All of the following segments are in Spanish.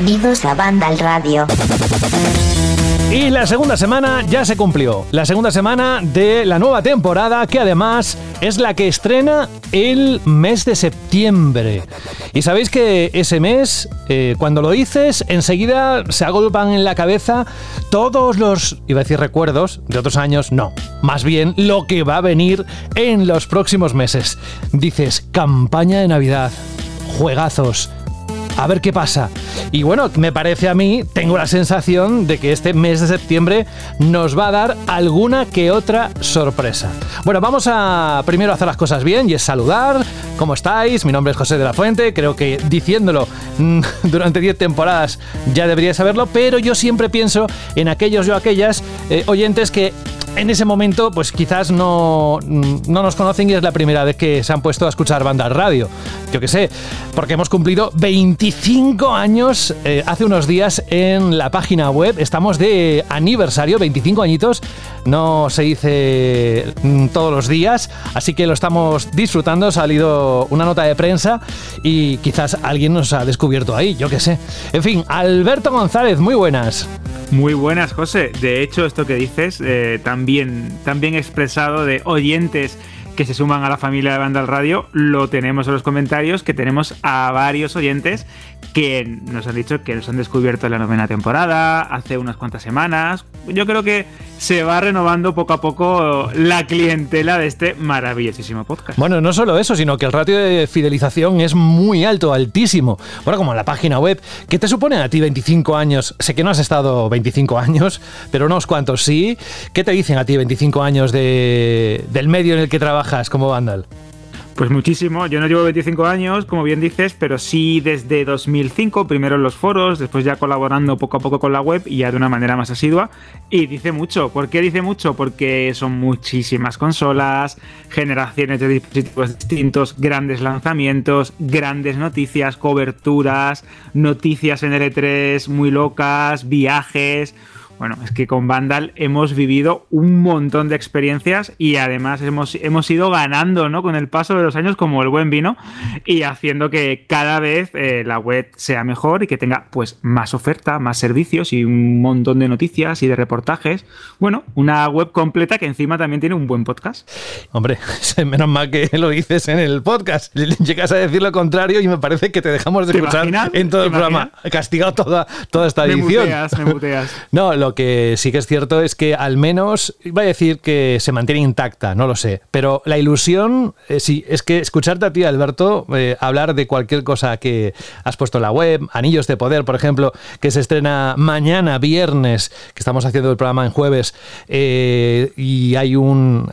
Bienvenidos a Banda al Radio. Y la segunda semana ya se cumplió. La segunda semana de la nueva temporada que además es la que estrena el mes de septiembre. Y sabéis que ese mes, eh, cuando lo dices, enseguida se agolpan en la cabeza todos los, iba a decir recuerdos, de otros años, no. Más bien lo que va a venir en los próximos meses. Dices, campaña de Navidad, juegazos a ver qué pasa. Y bueno, me parece a mí, tengo la sensación de que este mes de septiembre nos va a dar alguna que otra sorpresa. Bueno, vamos a primero hacer las cosas bien y es saludar. ¿Cómo estáis? Mi nombre es José de la Fuente. Creo que diciéndolo mm, durante 10 temporadas ya debería saberlo, pero yo siempre pienso en aquellos o aquellas eh, oyentes que en ese momento, pues quizás no, no nos conocen y es la primera vez que se han puesto a escuchar banda radio. Yo qué sé, porque hemos cumplido 25 años eh, hace unos días en la página web. Estamos de aniversario, 25 añitos. No se dice mm, todos los días, así que lo estamos disfrutando. Ha salido una nota de prensa y quizás alguien nos ha descubierto ahí, yo qué sé. En fin, Alberto González, muy buenas. Muy buenas, José. De hecho, esto que dices, eh, también, también expresado de oyentes que se suman a la familia de Banda Radio, lo tenemos en los comentarios, que tenemos a varios oyentes que nos han dicho que nos han descubierto en la novena temporada, hace unas cuantas semanas. Yo creo que se va renovando poco a poco la clientela de este maravillosísimo podcast. Bueno, no solo eso, sino que el ratio de fidelización es muy alto, altísimo. Bueno, como en la página web, ¿qué te supone a ti 25 años? Sé que no has estado 25 años, pero unos cuantos sí. ¿Qué te dicen a ti 25 años de, del medio en el que trabajas como Vandal? Pues muchísimo. Yo no llevo 25 años, como bien dices, pero sí desde 2005, primero en los foros, después ya colaborando poco a poco con la web y ya de una manera más asidua. Y dice mucho. ¿Por qué dice mucho? Porque son muchísimas consolas, generaciones de dispositivos distintos, grandes lanzamientos, grandes noticias, coberturas, noticias en L3 muy locas, viajes. Bueno, es que con Vandal hemos vivido un montón de experiencias y además hemos, hemos ido ganando ¿no? con el paso de los años como el buen vino y haciendo que cada vez eh, la web sea mejor y que tenga pues más oferta, más servicios y un montón de noticias y de reportajes. Bueno, una web completa que encima también tiene un buen podcast. Hombre, menos mal que lo dices en el podcast. Llegas a decir lo contrario y me parece que te dejamos de escuchar en todo el programa. Castigado toda, toda esta edición. Me muteas, me muteas. no, lo que sí que es cierto es que al menos, iba a decir que se mantiene intacta, no lo sé, pero la ilusión, eh, sí, es que escucharte a ti, Alberto, eh, hablar de cualquier cosa que has puesto en la web, Anillos de Poder, por ejemplo, que se estrena mañana, viernes, que estamos haciendo el programa en jueves, eh, y hay un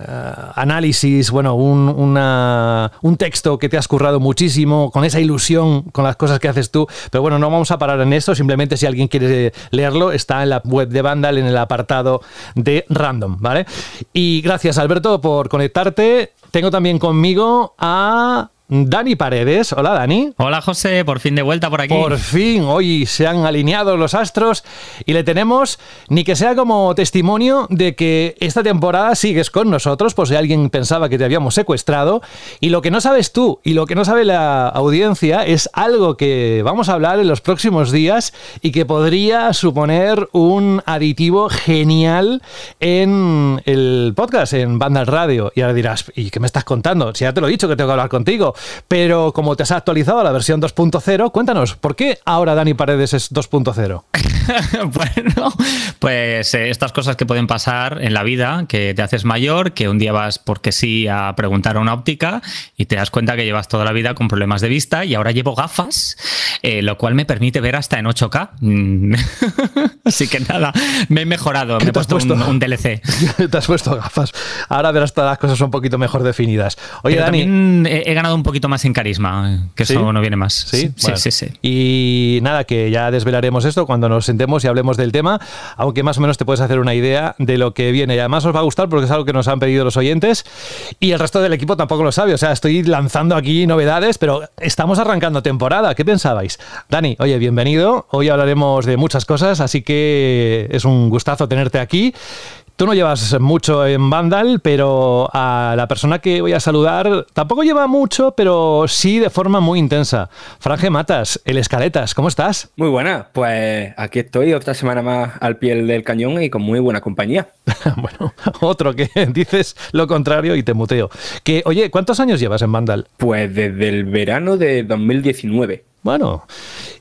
análisis, bueno, un, un texto que te has currado muchísimo, con esa ilusión, con las cosas que haces tú, pero bueno, no vamos a parar en esto, simplemente si alguien quiere leerlo, está en la web de Vandal en el apartado de random, ¿vale? Y gracias Alberto por conectarte. Tengo también conmigo a Dani Paredes. Hola, Dani. Hola, José. Por fin de vuelta por aquí. Por fin. Hoy se han alineado los astros y le tenemos, ni que sea como testimonio de que esta temporada sigues con nosotros, por si alguien pensaba que te habíamos secuestrado. Y lo que no sabes tú y lo que no sabe la audiencia es algo que vamos a hablar en los próximos días y que podría suponer un aditivo genial en el podcast, en Banda Radio. Y ahora dirás, ¿y qué me estás contando? Si ya te lo he dicho que tengo que hablar contigo. Pero como te has actualizado a la versión 2.0, cuéntanos, ¿por qué ahora Dani Paredes es 2.0? bueno, pues eh, estas cosas que pueden pasar en la vida, que te haces mayor, que un día vas porque sí a preguntar a una óptica y te das cuenta que llevas toda la vida con problemas de vista y ahora llevo gafas, eh, lo cual me permite ver hasta en 8K. Mm. Así que nada, me he mejorado, me he puesto, Un, DLC. te has puesto gafas. Ahora verás todas las cosas un poquito mejor definidas. Oye, Dani. También he, ganado un poquito más en carisma, que eso no viene más. Sí, sí, sí, Y nada, que ya desvelaremos esto cuando nos sentemos y hablemos del tema, aunque más o menos te puedes hacer una idea de lo que viene. Y además os va a gustar porque es algo que nos han pedido los oyentes y el resto del equipo tampoco lo sabe. O sea, estoy lanzando aquí novedades, pero estamos arrancando temporada. ¿Qué pensabais? Dani, oye, bienvenido. Hoy hablaremos de muchas cosas, así que es un gustazo tenerte aquí. Tú no llevas mucho en Vandal, pero a la persona que voy a saludar tampoco lleva mucho, pero sí de forma muy intensa. Franje Matas, el Escaletas, ¿cómo estás? Muy buena, pues aquí estoy otra semana más al pie del cañón y con muy buena compañía. bueno, otro que dices lo contrario y te muteo. Que, oye, ¿cuántos años llevas en Vandal? Pues desde el verano de 2019. Bueno,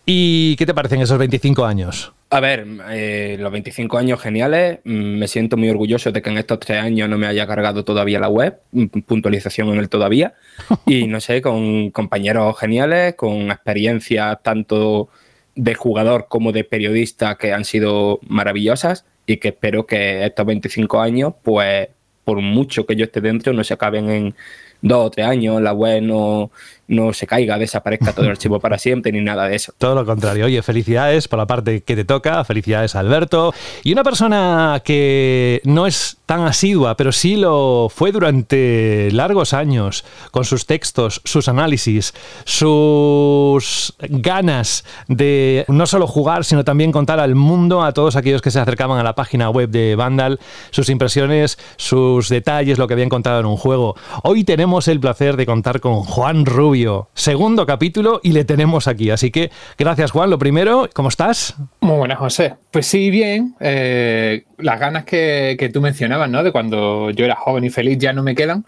¿y qué te parecen esos 25 años? A ver, eh, los 25 años geniales. Mm, me siento muy orgulloso de que en estos tres años no me haya cargado todavía la web. Mm, puntualización en el todavía. Y no sé, con compañeros geniales, con experiencias tanto de jugador como de periodista que han sido maravillosas y que espero que estos 25 años, pues por mucho que yo esté dentro, no se acaben en dos o tres años, la web no, no se caiga, desaparezca todo el archivo para siempre, ni nada de eso. Todo lo contrario. Oye, felicidades por la parte que te toca, felicidades Alberto. Y una persona que no es tan asidua, pero sí lo fue durante largos años, con sus textos, sus análisis, sus ganas de no solo jugar, sino también contar al mundo, a todos aquellos que se acercaban a la página web de Vandal, sus impresiones, sus detalles, lo que habían contado en un juego. Hoy tenemos el placer de contar con Juan Rubio Segundo capítulo y le tenemos aquí. Así que gracias Juan. Lo primero, ¿cómo estás? Muy buenas, José. Pues sí, bien. Eh, las ganas que, tú mencionabas, ¿no? De cuando yo era joven y feliz ya no me quedan.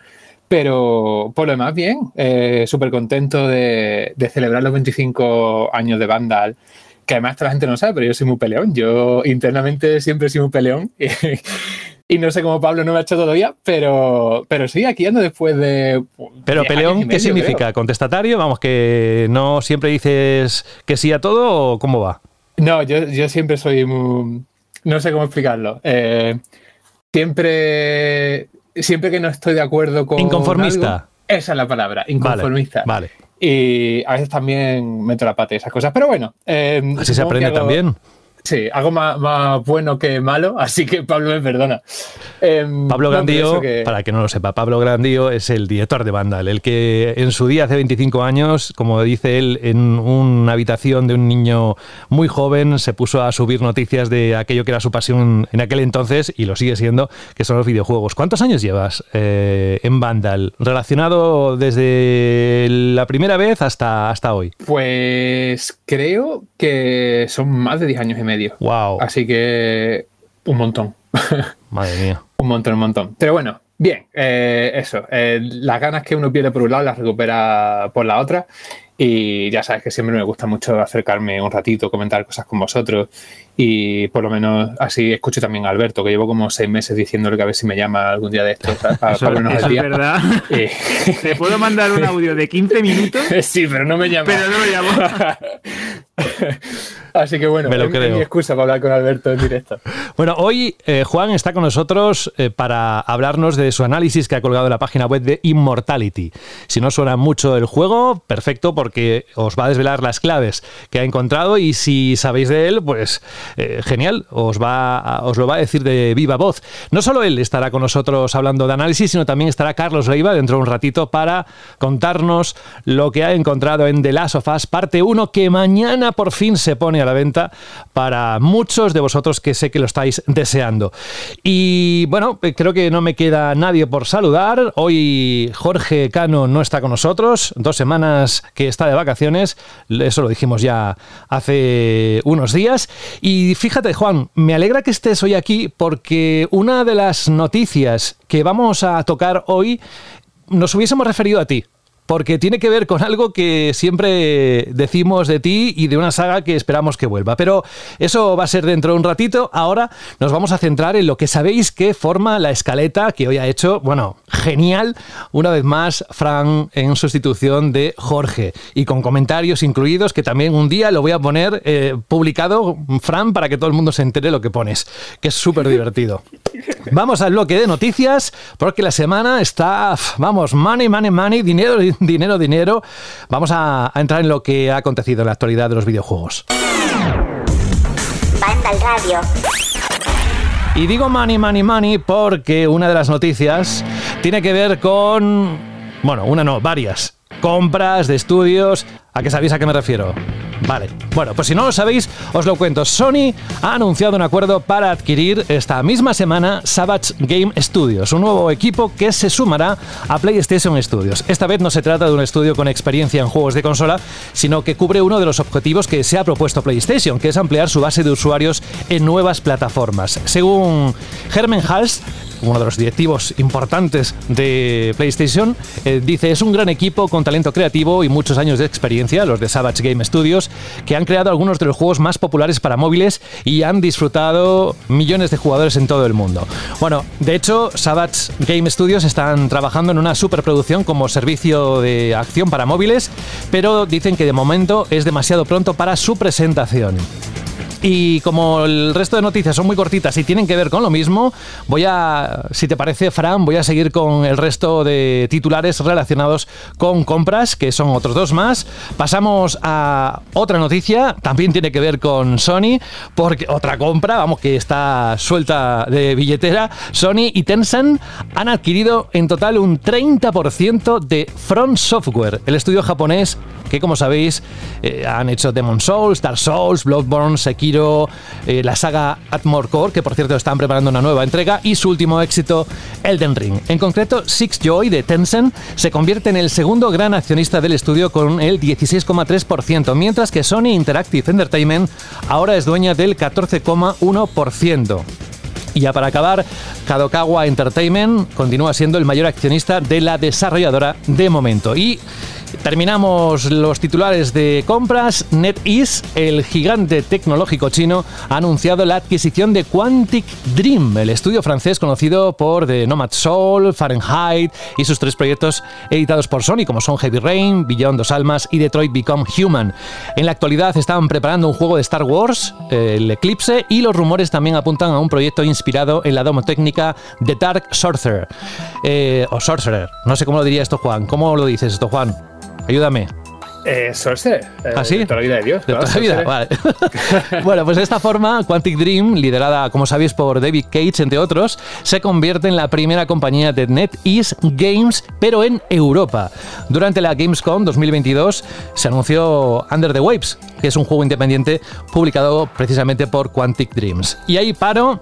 Pero por lo demás, bien. Eh, Súper contento de, celebrar los 25 años de Vandal que además la gente no sabe, pero yo soy muy peleón. Yo internamente siempre sido muy peleón. no sé cómo Pablo no me ha hecho todavía, pero, pero sí, aquí ando después de. Pero peleón, ¿qué significa? ¿Contestatario? Vamos, que no siempre dices que sí a todo o cómo va? No, yo, siempre soy muy. No sé cómo explicarlo. Eh, siempre. Siempre que no estoy de acuerdo con. Inconformista. esa es la palabra, inconformista. Vale. Y a veces también meto la pata y esas cosas. Pero bueno. Eh, Así se aprende también. Sí, algo más, bueno que malo, así que Pablo me perdona. Em, Pablo Grandío, para que no lo sepa, Pablo Grandío es el director de Vandal, el que en su día, hace 25 años, como dice él, en una habitación de un niño muy joven, se puso a subir noticias de aquello que era su pasión en aquel entonces, y lo sigue siendo, que son los videojuegos. ¿Cuántos años llevas eh, en Vandal? Relacionado desde la primera vez hasta, hasta hoy. Pues creo que son más de 10 años y medio. Wow. Así que un montón. Madre mía. un montón, un montón. Pero bueno, bien, eh, eso. Eh, las ganas que uno pierde por un lado las recupera por la otra. Y ya sabes que siempre me gusta mucho acercarme un ratito, comentar cosas con vosotros. Y por lo menos así escucho también a Alberto, que llevo como seis meses diciéndole que a ver si me llama algún día de estos. Para, eso, es verdad. ¿Te puedo mandar un audio de 15 minutos? sí, pero no me llama. Pero no me llama. Así que bueno, Me lo creo. mi excusa para hablar con Alberto en directo. Bueno, hoy eh, Juan está con nosotros eh, para hablarnos de su análisis que ha colgado en la página web de Immortality. Si no suena mucho el juego, perfecto, porque os va a desvelar las claves que ha encontrado y si sabéis de él, pues eh, genial, os, va os lo va a decir de viva voz. No solo él estará con nosotros hablando de análisis, sino también estará Carlos Leiva dentro de un ratito para contarnos lo que ha encontrado en The Last of Us, parte 1, que mañana por fin se pone a la venta para muchos de vosotros que sé que lo estáis deseando. Y bueno, eh, creo que no me queda nadie por saludar. Hoy Jorge Cano no está con nosotros, dos semanas que está de vacaciones, eso lo dijimos ya hace unos días. Y fíjate Juan, me alegra que estés hoy aquí porque una de las noticias que vamos a tocar hoy nos hubiésemos referido a ti porque tiene que ver con algo que siempre decimos de ti y de una saga que esperamos que vuelva. Pero eso va a ser dentro de un ratito. Ahora nos vamos a centrar en lo que sabéis que forma la escaleta que hoy ha hecho, bueno, genial, una vez más, Fran en sustitución de Jorge y con comentarios incluidos que también un día lo voy a poner eh, publicado, Fran, para que todo el mundo se entere lo que pones, que es súper divertido. Vamos al bloque de noticias porque la semana está, vamos, money, money, money, dinero, dinero, dinero. Vamos a, entrar en lo que ha acontecido en la actualidad de los videojuegos. Radio. Y digo money, money, money porque una de las noticias tiene que ver con... Bueno, una no, varias. Compras de estudios. ¿A qué sabéis a qué me refiero? Vale, bueno, pues si no lo sabéis, os lo cuento. Sony ha anunciado un acuerdo para adquirir esta misma semana Savage Game Studios, un nuevo equipo que se sumará a PlayStation Studios. Esta vez no se trata de un estudio con experiencia en juegos de consola, sino que cubre uno de los objetivos que se ha propuesto PlayStation, que es ampliar su base de usuarios en nuevas plataformas. Según Herman Hals, uno de los directivos importantes de PlayStation, eh, dice, es un gran equipo con talento creativo y muchos años de experiencia, los de Savage Game Studios, que han creado algunos de los juegos más populares para móviles y han disfrutado millones de jugadores en todo el mundo. Bueno, de hecho, Savage Game Studios están trabajando en una superproducción como servicio de acción para móviles, pero dicen que de momento es demasiado pronto para su presentación. Y como el resto de noticias son muy cortitas y tienen que ver con lo mismo, voy a, si te parece, Fran, voy a seguir con el resto de titulares relacionados con compras, que son otros dos más. Pasamos a otra noticia, también tiene que ver con Sony, porque otra compra, vamos, que está suelta de billetera. Sony y Tencent han adquirido en total un 30% de Front Software, el estudio japonés que, como sabéis, eh, han hecho Demon Souls, Dark Souls, Bloodborne, Sekiro eh, la saga Atmore Core, que por cierto están preparando una nueva entrega, y su último éxito, Elden Ring. En concreto, Six Joy de Tencent se convierte en el segundo gran accionista del estudio con el 16,3%, mientras que Sony Interactive Entertainment ahora es dueña del 14,1%. Y ya para acabar, Kadokawa Entertainment continúa siendo el mayor accionista de la desarrolladora de momento. Y Terminamos los titulares de compras. NetEase, el gigante tecnológico chino, ha anunciado la adquisición de Quantic Dream, el estudio francés conocido por The Nomad Soul, Fahrenheit y sus tres proyectos editados por Sony, como son Heavy Rain, Beyond Dos Almas y Detroit Become Human. En la actualidad estaban preparando un juego de Star Wars, el Eclipse, y los rumores también apuntan a un proyecto inspirado en la domotécnica The Dark Sorcerer. Eh, o Sorcerer, no sé cómo lo diría esto, Juan. ¿Cómo lo dices esto, Juan? Ayúdame. Eh, Sorcerer. Eh, ¿Ah, sí? De toda la vida de Dios. De toda la vida, vale. bueno, pues de esta forma, Quantic Dream, liderada, como sabéis, por David Cage, entre otros, se convierte en la primera compañía de NetEase Games, pero en Europa. Durante la Gamescom 2022 se anunció Under the Waves, que es un juego independiente publicado precisamente por Quantic Dreams. Y ahí paro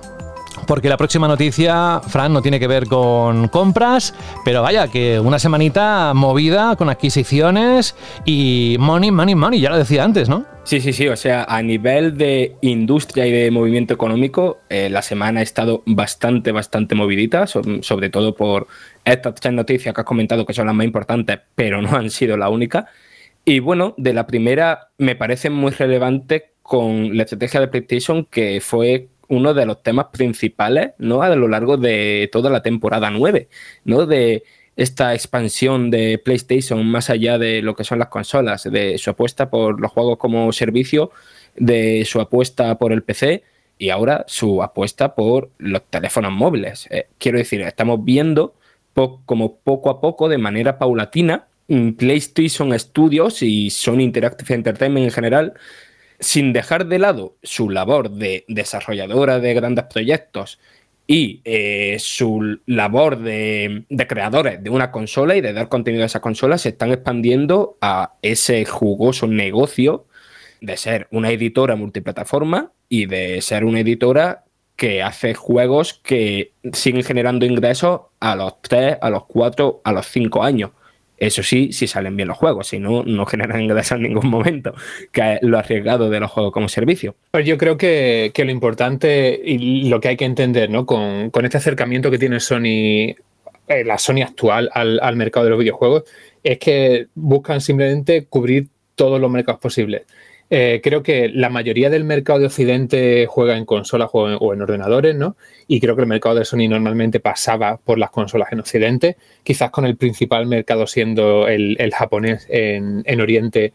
porque la próxima noticia, Fran, no tiene que ver con compras, pero vaya, que una semanita movida con adquisiciones y money, money, money, ya lo decía antes, ¿no? Sí, sí, sí, o sea, a nivel de industria y de movimiento económico, eh, la semana ha estado bastante, bastante movidita, sobre todo por estas tres noticias que has comentado que son las más importantes, pero no han sido la única. Y bueno, de la primera me parece muy relevante con la estrategia de PlayStation que fue uno de los temas principales, ¿no? A lo largo de toda la temporada 9, ¿no? De esta expansión de PlayStation más allá de lo que son las consolas, de su apuesta por los juegos como servicio, de su apuesta por el PC y ahora su apuesta por los teléfonos móviles. Eh, quiero decir, estamos viendo como poco a poco, de manera paulatina, PlayStation Studios y Sony Interactive Entertainment en general sin dejar de lado su labor de desarrolladora de grandes proyectos y eh, su labor de, creadores de una consola y de dar contenido a esa consola, se están expandiendo a ese jugoso negocio de ser una editora multiplataforma y de ser una editora que hace juegos que siguen generando ingresos a los 3, a los 4, a los 5 años. Eso sí, si salen bien los juegos, si no, no generan ingresos en ningún momento, que es lo arriesgado de los juegos como servicio. Pues yo creo que, lo importante y lo que hay que entender ¿no? con, este acercamiento que tiene Sony, eh, la Sony actual al, al mercado de los videojuegos, es que buscan simplemente cubrir todos los mercados posibles. Eh, creo que la mayoría del mercado de Occidente juega en consolas o en, ordenadores, ¿no? Y creo que el mercado de Sony normalmente pasaba por las consolas en Occidente, quizás con el principal mercado siendo el, japonés en, Oriente,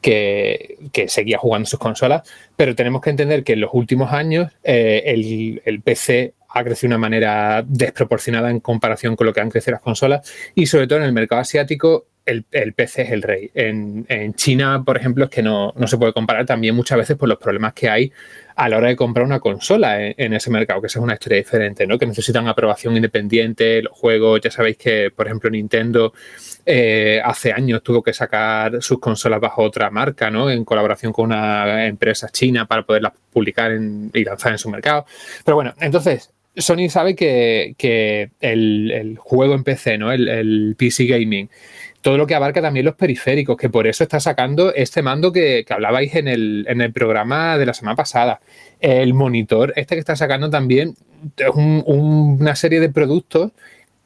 que, seguía jugando sus consolas, pero tenemos que entender que en los últimos años eh, el, el, PC ha crecido de una manera desproporcionada en comparación con lo que han crecido las consolas y sobre todo en el mercado asiático el, PC es el rey. En, China, por ejemplo, es que no, se puede comparar también muchas veces por los problemas que hay a la hora de comprar una consola en, ese mercado, que esa es una historia diferente, ¿no? Que necesitan aprobación independiente, los juegos, ya sabéis que, por ejemplo, Nintendo eh, hace años tuvo que sacar sus consolas bajo otra marca, ¿no? En colaboración con una empresa china para poderlas publicar y lanzar en su mercado. Pero bueno, entonces, Sony sabe que, el, juego en PC, ¿no? El, PC Gaming, todo lo que abarca también los periféricos, que por eso está sacando este mando que, hablabais en el, en el, programa de la semana pasada. El monitor, este que está sacando también es una serie de productos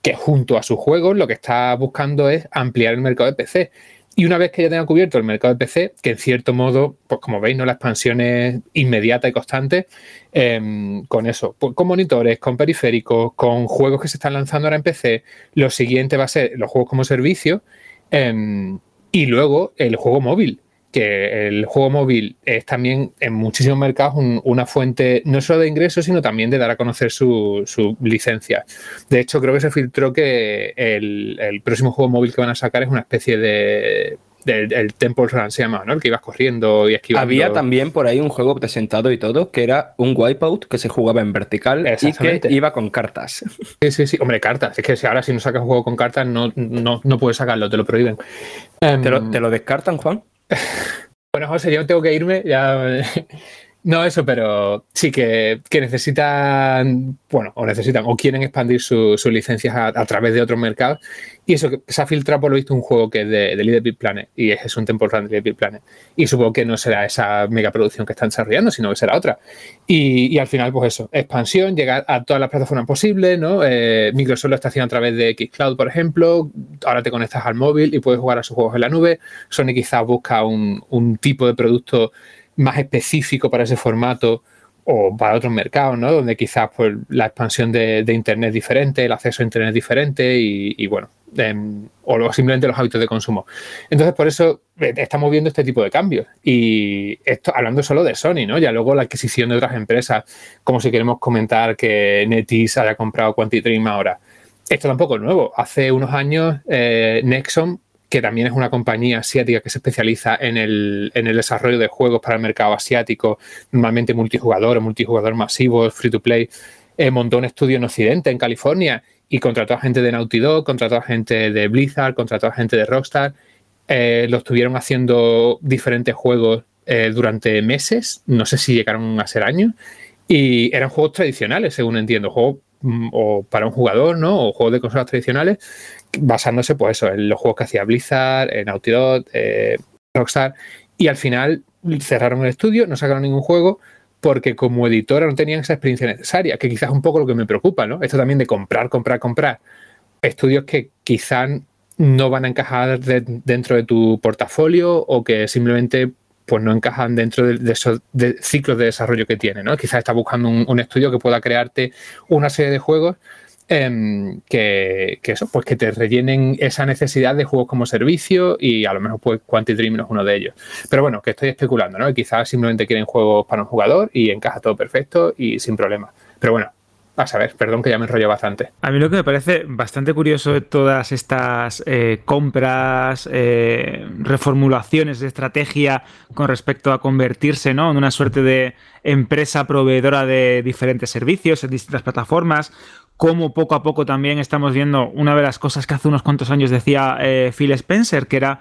que junto a sus juegos lo que está buscando es ampliar el mercado de PC. Y una vez que ya tenga cubierto el mercado de PC, que en cierto modo, pues como veis, ¿no? la expansión es inmediata y constante, em, con eso, pues con monitores, con periféricos, con juegos que se están lanzando ahora en PC, lo siguiente va a ser los juegos como servicio em, y luego el juego móvil que el juego móvil es también en muchísimos mercados una fuente no solo de ingresos, sino también de dar a conocer su, licencia. De hecho, creo que se filtró que el, próximo juego móvil que van a sacar es una especie de el Temple Run se llama, ¿no? El que ibas corriendo y esquivando. Había también por ahí un juego presentado y todo que era un wipeout que se jugaba en vertical y que iba con cartas. Sí, sí, sí. Hombre, cartas. Es que si ahora si no sacas un juego con cartas no, no, puedes sacarlo, te lo prohíben. ¿Te, lo, ¿Te lo descartan, Juan? bueno, José, yo tengo que irme. Ya no, eso, pero sí que, necesitan, bueno, o necesitan, o quieren expandir sus licencias a, través de otros mercados. Y eso, que se ha filtrado por lo visto un juego que es de, de Little Planet, y es, un Temple Run de Little Big Planet. Y supongo que no será esa megaproducción que están desarrollando, sino que será otra. Y, al final, pues eso, expansión, llegar a todas las plataformas posibles, ¿no? Eh, Microsoft lo está haciendo a través de Xcloud, por ejemplo. Ahora te conectas al móvil y puedes jugar a sus juegos en la nube. Sony quizás busca un, un tipo de producto más específico para ese formato o para otros mercados, ¿no? Donde quizás pues, la expansión de, Internet es diferente, el acceso a Internet diferente y, bueno, em, o simplemente los hábitos de consumo. Entonces, por eso eh, estamos viendo este tipo de cambios. Y esto hablando solo de Sony, ¿no? Ya luego la adquisición de otras empresas, como si queremos comentar que NetEase haya comprado Quantitream ahora. Esto tampoco es nuevo. Hace unos años eh, Nexon que también es una compañía asiática que se especializa en el, desarrollo de juegos para el mercado asiático, normalmente multijugador multijugador masivo, free to play, eh, montó un estudio en Occidente, en California, y contrató a gente de Naughty Dog, contrató a gente de Blizzard, contrató a gente de Rockstar. Eh, lo estuvieron haciendo diferentes juegos eh, durante meses, no sé si llegaron a ser años, y eran juegos tradicionales, según entiendo, juegos o para un jugador, ¿no? O juegos de consolas tradicionales basándose pues eso, en los juegos que hacía Blizzard, en Naughty Dog, eh, Rockstar, y al final cerraron el estudio, no sacaron ningún juego porque como editora no tenían esa experiencia necesaria, que quizás es un poco lo que me preocupa, ¿no? Esto también de comprar, comprar, comprar estudios que quizás no van a encajar dentro de tu portafolio o que simplemente pues no encajan dentro de, esos ciclos de desarrollo que tiene, ¿no? Quizás está buscando un, estudio que pueda crearte una serie de juegos Em, que, eso, pues que te rellenen esa necesidad de juegos como servicio y a lo mejor pues Quantic Dream no es uno de ellos. Pero bueno, que estoy especulando, ¿no? Quizás simplemente quieren juegos para un jugador y encaja todo perfecto y sin problema. Pero bueno, a saber, perdón que ya me enrollo bastante. A mí lo que me parece bastante curioso de todas estas eh, compras, eh, reformulaciones de estrategia con respecto a convertirse ¿no? en una suerte de empresa proveedora de diferentes servicios en distintas plataformas, cómo poco a poco también estamos viendo una de las cosas que hace unos cuantos años decía eh, Phil Spencer, que era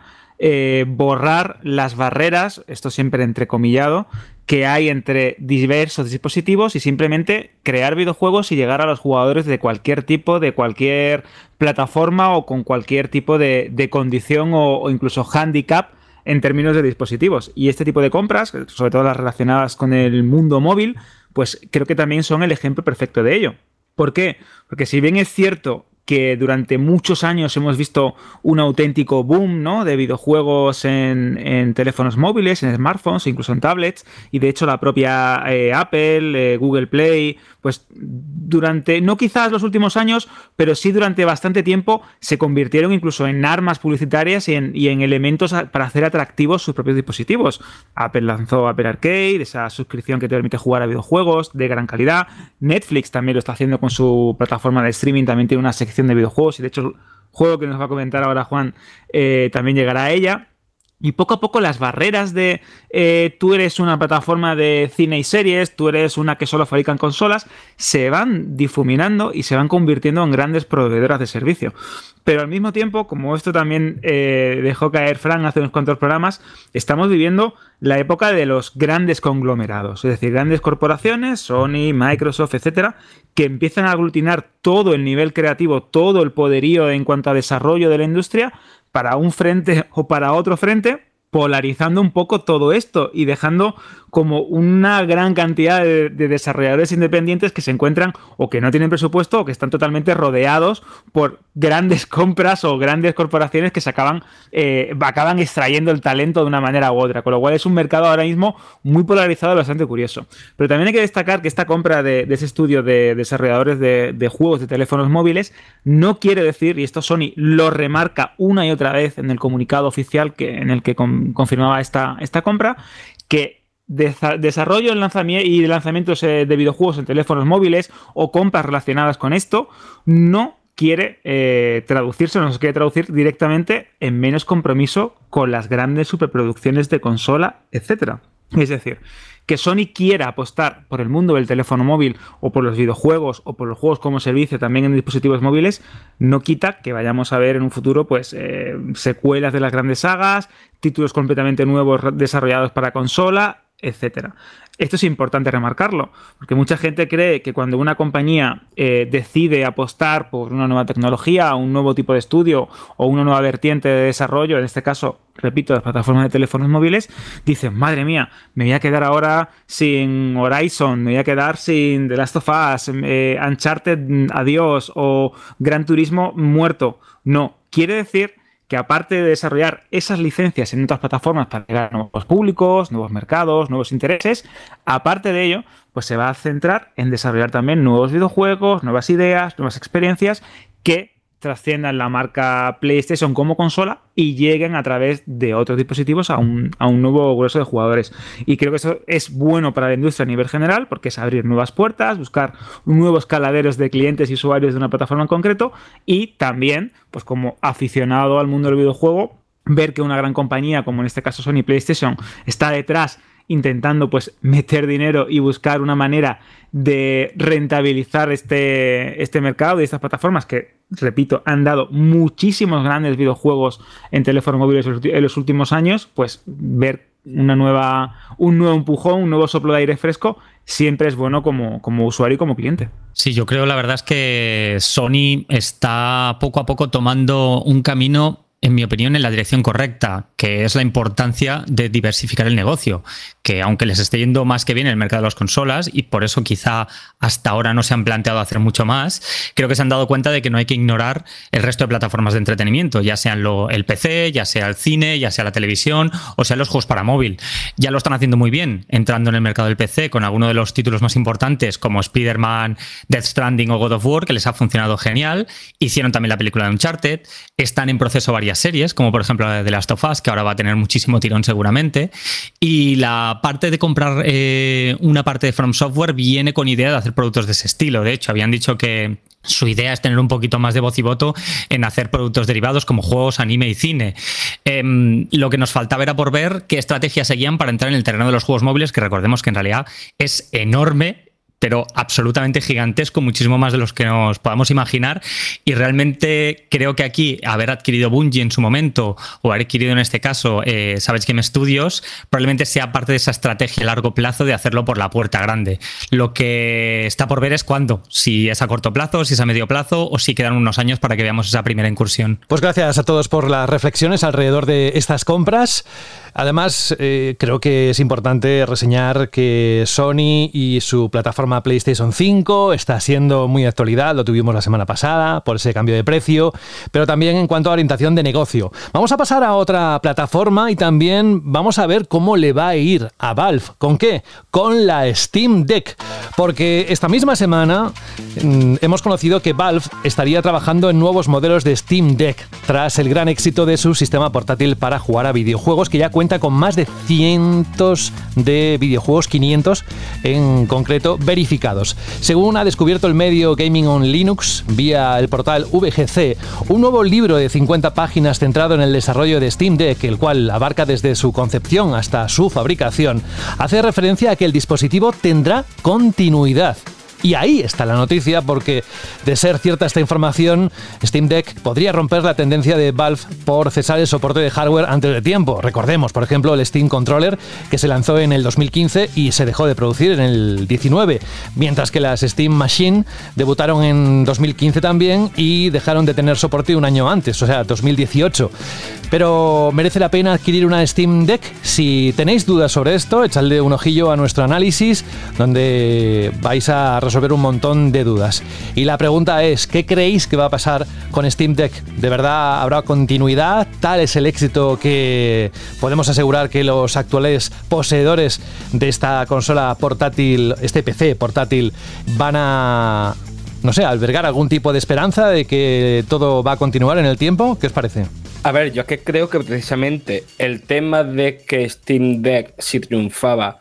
borrar las barreras, esto siempre entrecomillado, que hay entre diversos dispositivos y simplemente crear videojuegos y llegar a los jugadores de cualquier tipo, de cualquier plataforma o con cualquier tipo de, condición o, o incluso handicap en términos de dispositivos. Y este tipo de compras, sobre todo las relacionadas con el mundo móvil, pues creo que también son el ejemplo perfecto de ello. ¿Por qué? Porque si bien es cierto que durante muchos años hemos visto un auténtico boom ¿no? de videojuegos en, teléfonos móviles, en smartphones, incluso en tablets, y de hecho la propia eh, Apple, eh, Google Play, pues durante, no quizás los últimos años, pero sí durante bastante tiempo se convirtieron incluso en armas publicitarias y en, elementos para hacer atractivos sus propios dispositivos. Apple lanzó Apple Arcade, esa suscripción que te permite jugar a videojuegos de gran calidad. Netflix también lo está haciendo con su plataforma de streaming, también tiene una sección de videojuegos y de hecho juego que nos va a comentar ahora Juan eh, también llegará a ella. Y poco a poco las barreras de eh, tú eres una plataforma de cine y series, tú eres una que solo fabrican consolas, se van difuminando y se van convirtiendo en grandes proveedoras de servicio. Pero al mismo tiempo, como esto también eh, dejó caer Frank hace unos cuantos programas, estamos viviendo la época de los grandes conglomerados, es decir, grandes corporaciones, Sony, Microsoft, etcétera, que empiezan a aglutinar todo el nivel creativo, todo el poderío en cuanto a desarrollo de la industria para un frente o para otro frente, polarizando un poco todo esto y dejando como una gran cantidad de, desarrolladores independientes que se encuentran o que no tienen presupuesto o que están totalmente rodeados por grandes compras o grandes corporaciones que se acaban, eh, acaban extrayendo el talento de una manera u otra. Con lo cual es un mercado ahora mismo muy polarizado y bastante curioso. Pero también hay que destacar que esta compra de, ese estudio de desarrolladores de, juegos de teléfonos móviles no quiere decir, y esto Sony lo remarca una y otra vez en el comunicado oficial que, en el que confirmaba esta, esta compra, que desarrollo y lanzamientos eh, de videojuegos en teléfonos móviles o compras relacionadas con esto no quiere eh, traducirse, no se quiere traducir directamente en menos compromiso con las grandes superproducciones de consola, etcétera. Es decir, que Sony quiera apostar por el mundo del teléfono móvil o por los videojuegos o por los juegos como servicio también en dispositivos móviles, no quita que vayamos a ver en un futuro pues eh, secuelas de las grandes sagas, títulos completamente nuevos desarrollados para consola, etcétera. Esto es importante remarcarlo, porque mucha gente cree que cuando una compañía eh, decide apostar por una nueva tecnología, un nuevo tipo de estudio o una nueva vertiente de desarrollo, en este caso, repito, las plataformas de teléfonos móviles, dicen, madre mía, me voy a quedar ahora sin Horizon, me voy a quedar sin The Last of Us, eh, Uncharted, adiós, o Gran Turismo muerto. No, quiere decir que aparte de desarrollar esas licencias en otras plataformas para llegar a nuevos públicos, nuevos mercados, nuevos intereses, aparte de ello, pues se va a centrar en desarrollar también nuevos videojuegos, nuevas ideas, nuevas experiencias que trasciendan la marca PlayStation como consola y lleguen a través de otros dispositivos a un, nuevo grueso de jugadores. Y creo que eso es bueno para la industria a nivel general porque es abrir nuevas puertas, buscar nuevos caladeros de clientes y usuarios de una plataforma en concreto y también, pues como aficionado al mundo del videojuego, ver que una gran compañía como en este caso Sony PlayStation está detrás intentando pues meter dinero y buscar una manera de rentabilizar este, este mercado y estas plataformas que, repito, han dado muchísimos grandes videojuegos en teléfonos móviles en los últimos años, pues ver una nueva, un nuevo empujón, un nuevo soplo de aire fresco, siempre es bueno como, como usuario y como cliente. Sí, yo creo la verdad es que Sony está poco a poco tomando un camino en mi opinión, en la dirección correcta, que es la importancia de diversificar el negocio, que aunque les esté yendo más que bien en el mercado de las consolas, y por eso quizá hasta ahora no se han planteado hacer mucho más, creo que se han dado cuenta de que no hay que ignorar el resto de plataformas de entretenimiento, ya sean lo, el PC, ya sea el cine, ya sea la televisión, o sea los juegos para móvil. Ya lo están haciendo muy bien, entrando en el mercado del PC con algunos de los títulos más importantes como Spider-Man, Death Stranding o God of War, que les ha funcionado genial. Hicieron también la película de Uncharted, están en proceso series, como por ejemplo la de Last of Us, que ahora va a tener muchísimo tirón seguramente. Y la parte de comprar eh, una parte de From Software viene con idea de hacer productos de ese estilo. De hecho, habían dicho que su idea es tener un poquito más de voz y voto en hacer productos derivados como juegos, anime y cine. Em, lo que nos faltaba era por ver qué estrategias seguían para entrar en el terreno de los juegos móviles, que recordemos que en realidad es enorme pero absolutamente gigantesco, muchísimo más de los que nos podamos imaginar. Y realmente creo que aquí haber adquirido Bungie en su momento, o haber adquirido en este caso eh, Game Studios, probablemente sea parte de esa estrategia a largo plazo de hacerlo por la puerta grande. Lo que está por ver es cuándo, si es a corto plazo, si es a medio plazo, o si quedan unos años para que veamos esa primera incursión. Pues gracias a todos por las reflexiones alrededor de estas compras. Además, eh, creo que es importante reseñar que Sony y su plataforma PlayStation 5 está siendo muy actualidad, lo tuvimos la semana pasada por ese cambio de precio, pero también en cuanto a orientación de negocio. Vamos a pasar a otra plataforma y también vamos a ver cómo le va a ir a Valve. ¿Con qué? Con la Steam Deck. Porque esta misma semana mm, hemos conocido que Valve estaría trabajando en nuevos modelos de Steam Deck, tras el gran éxito de su sistema portátil para jugar a videojuegos que ya cuenta con más de cientos de videojuegos, 500 en concreto, verificados. Según ha descubierto el medio Gaming on Linux vía el portal VGC, un nuevo libro de 50 páginas centrado en el desarrollo de Steam Deck, el cual abarca desde su concepción hasta su fabricación, hace referencia a que el dispositivo tendrá continuidad y ahí está la noticia porque, de ser cierta esta información, Steam Deck podría romper la tendencia de Valve por cesar el soporte de hardware antes de tiempo. Recordemos, por ejemplo, el Steam Controller que se lanzó en el 2015 y se dejó de producir en el 19, mientras que las Steam Machine debutaron en 2015 también y dejaron de tener soporte un año antes, o sea, 2018. Pero merece la pena adquirir una Steam Deck. Si tenéis dudas sobre esto, echadle un ojillo a nuestro análisis, donde vais a resolver un montón de dudas. Y la pregunta es, ¿qué creéis que va a pasar con Steam Deck? ¿De verdad habrá continuidad? ¿Tal es el éxito que podemos asegurar que los actuales poseedores de esta consola portátil, este PC portátil, van a no sé, albergar algún tipo de esperanza de que todo va a continuar en el tiempo? ¿Qué os parece? A ver, yo es que creo que precisamente el tema de que Steam Deck si triunfaba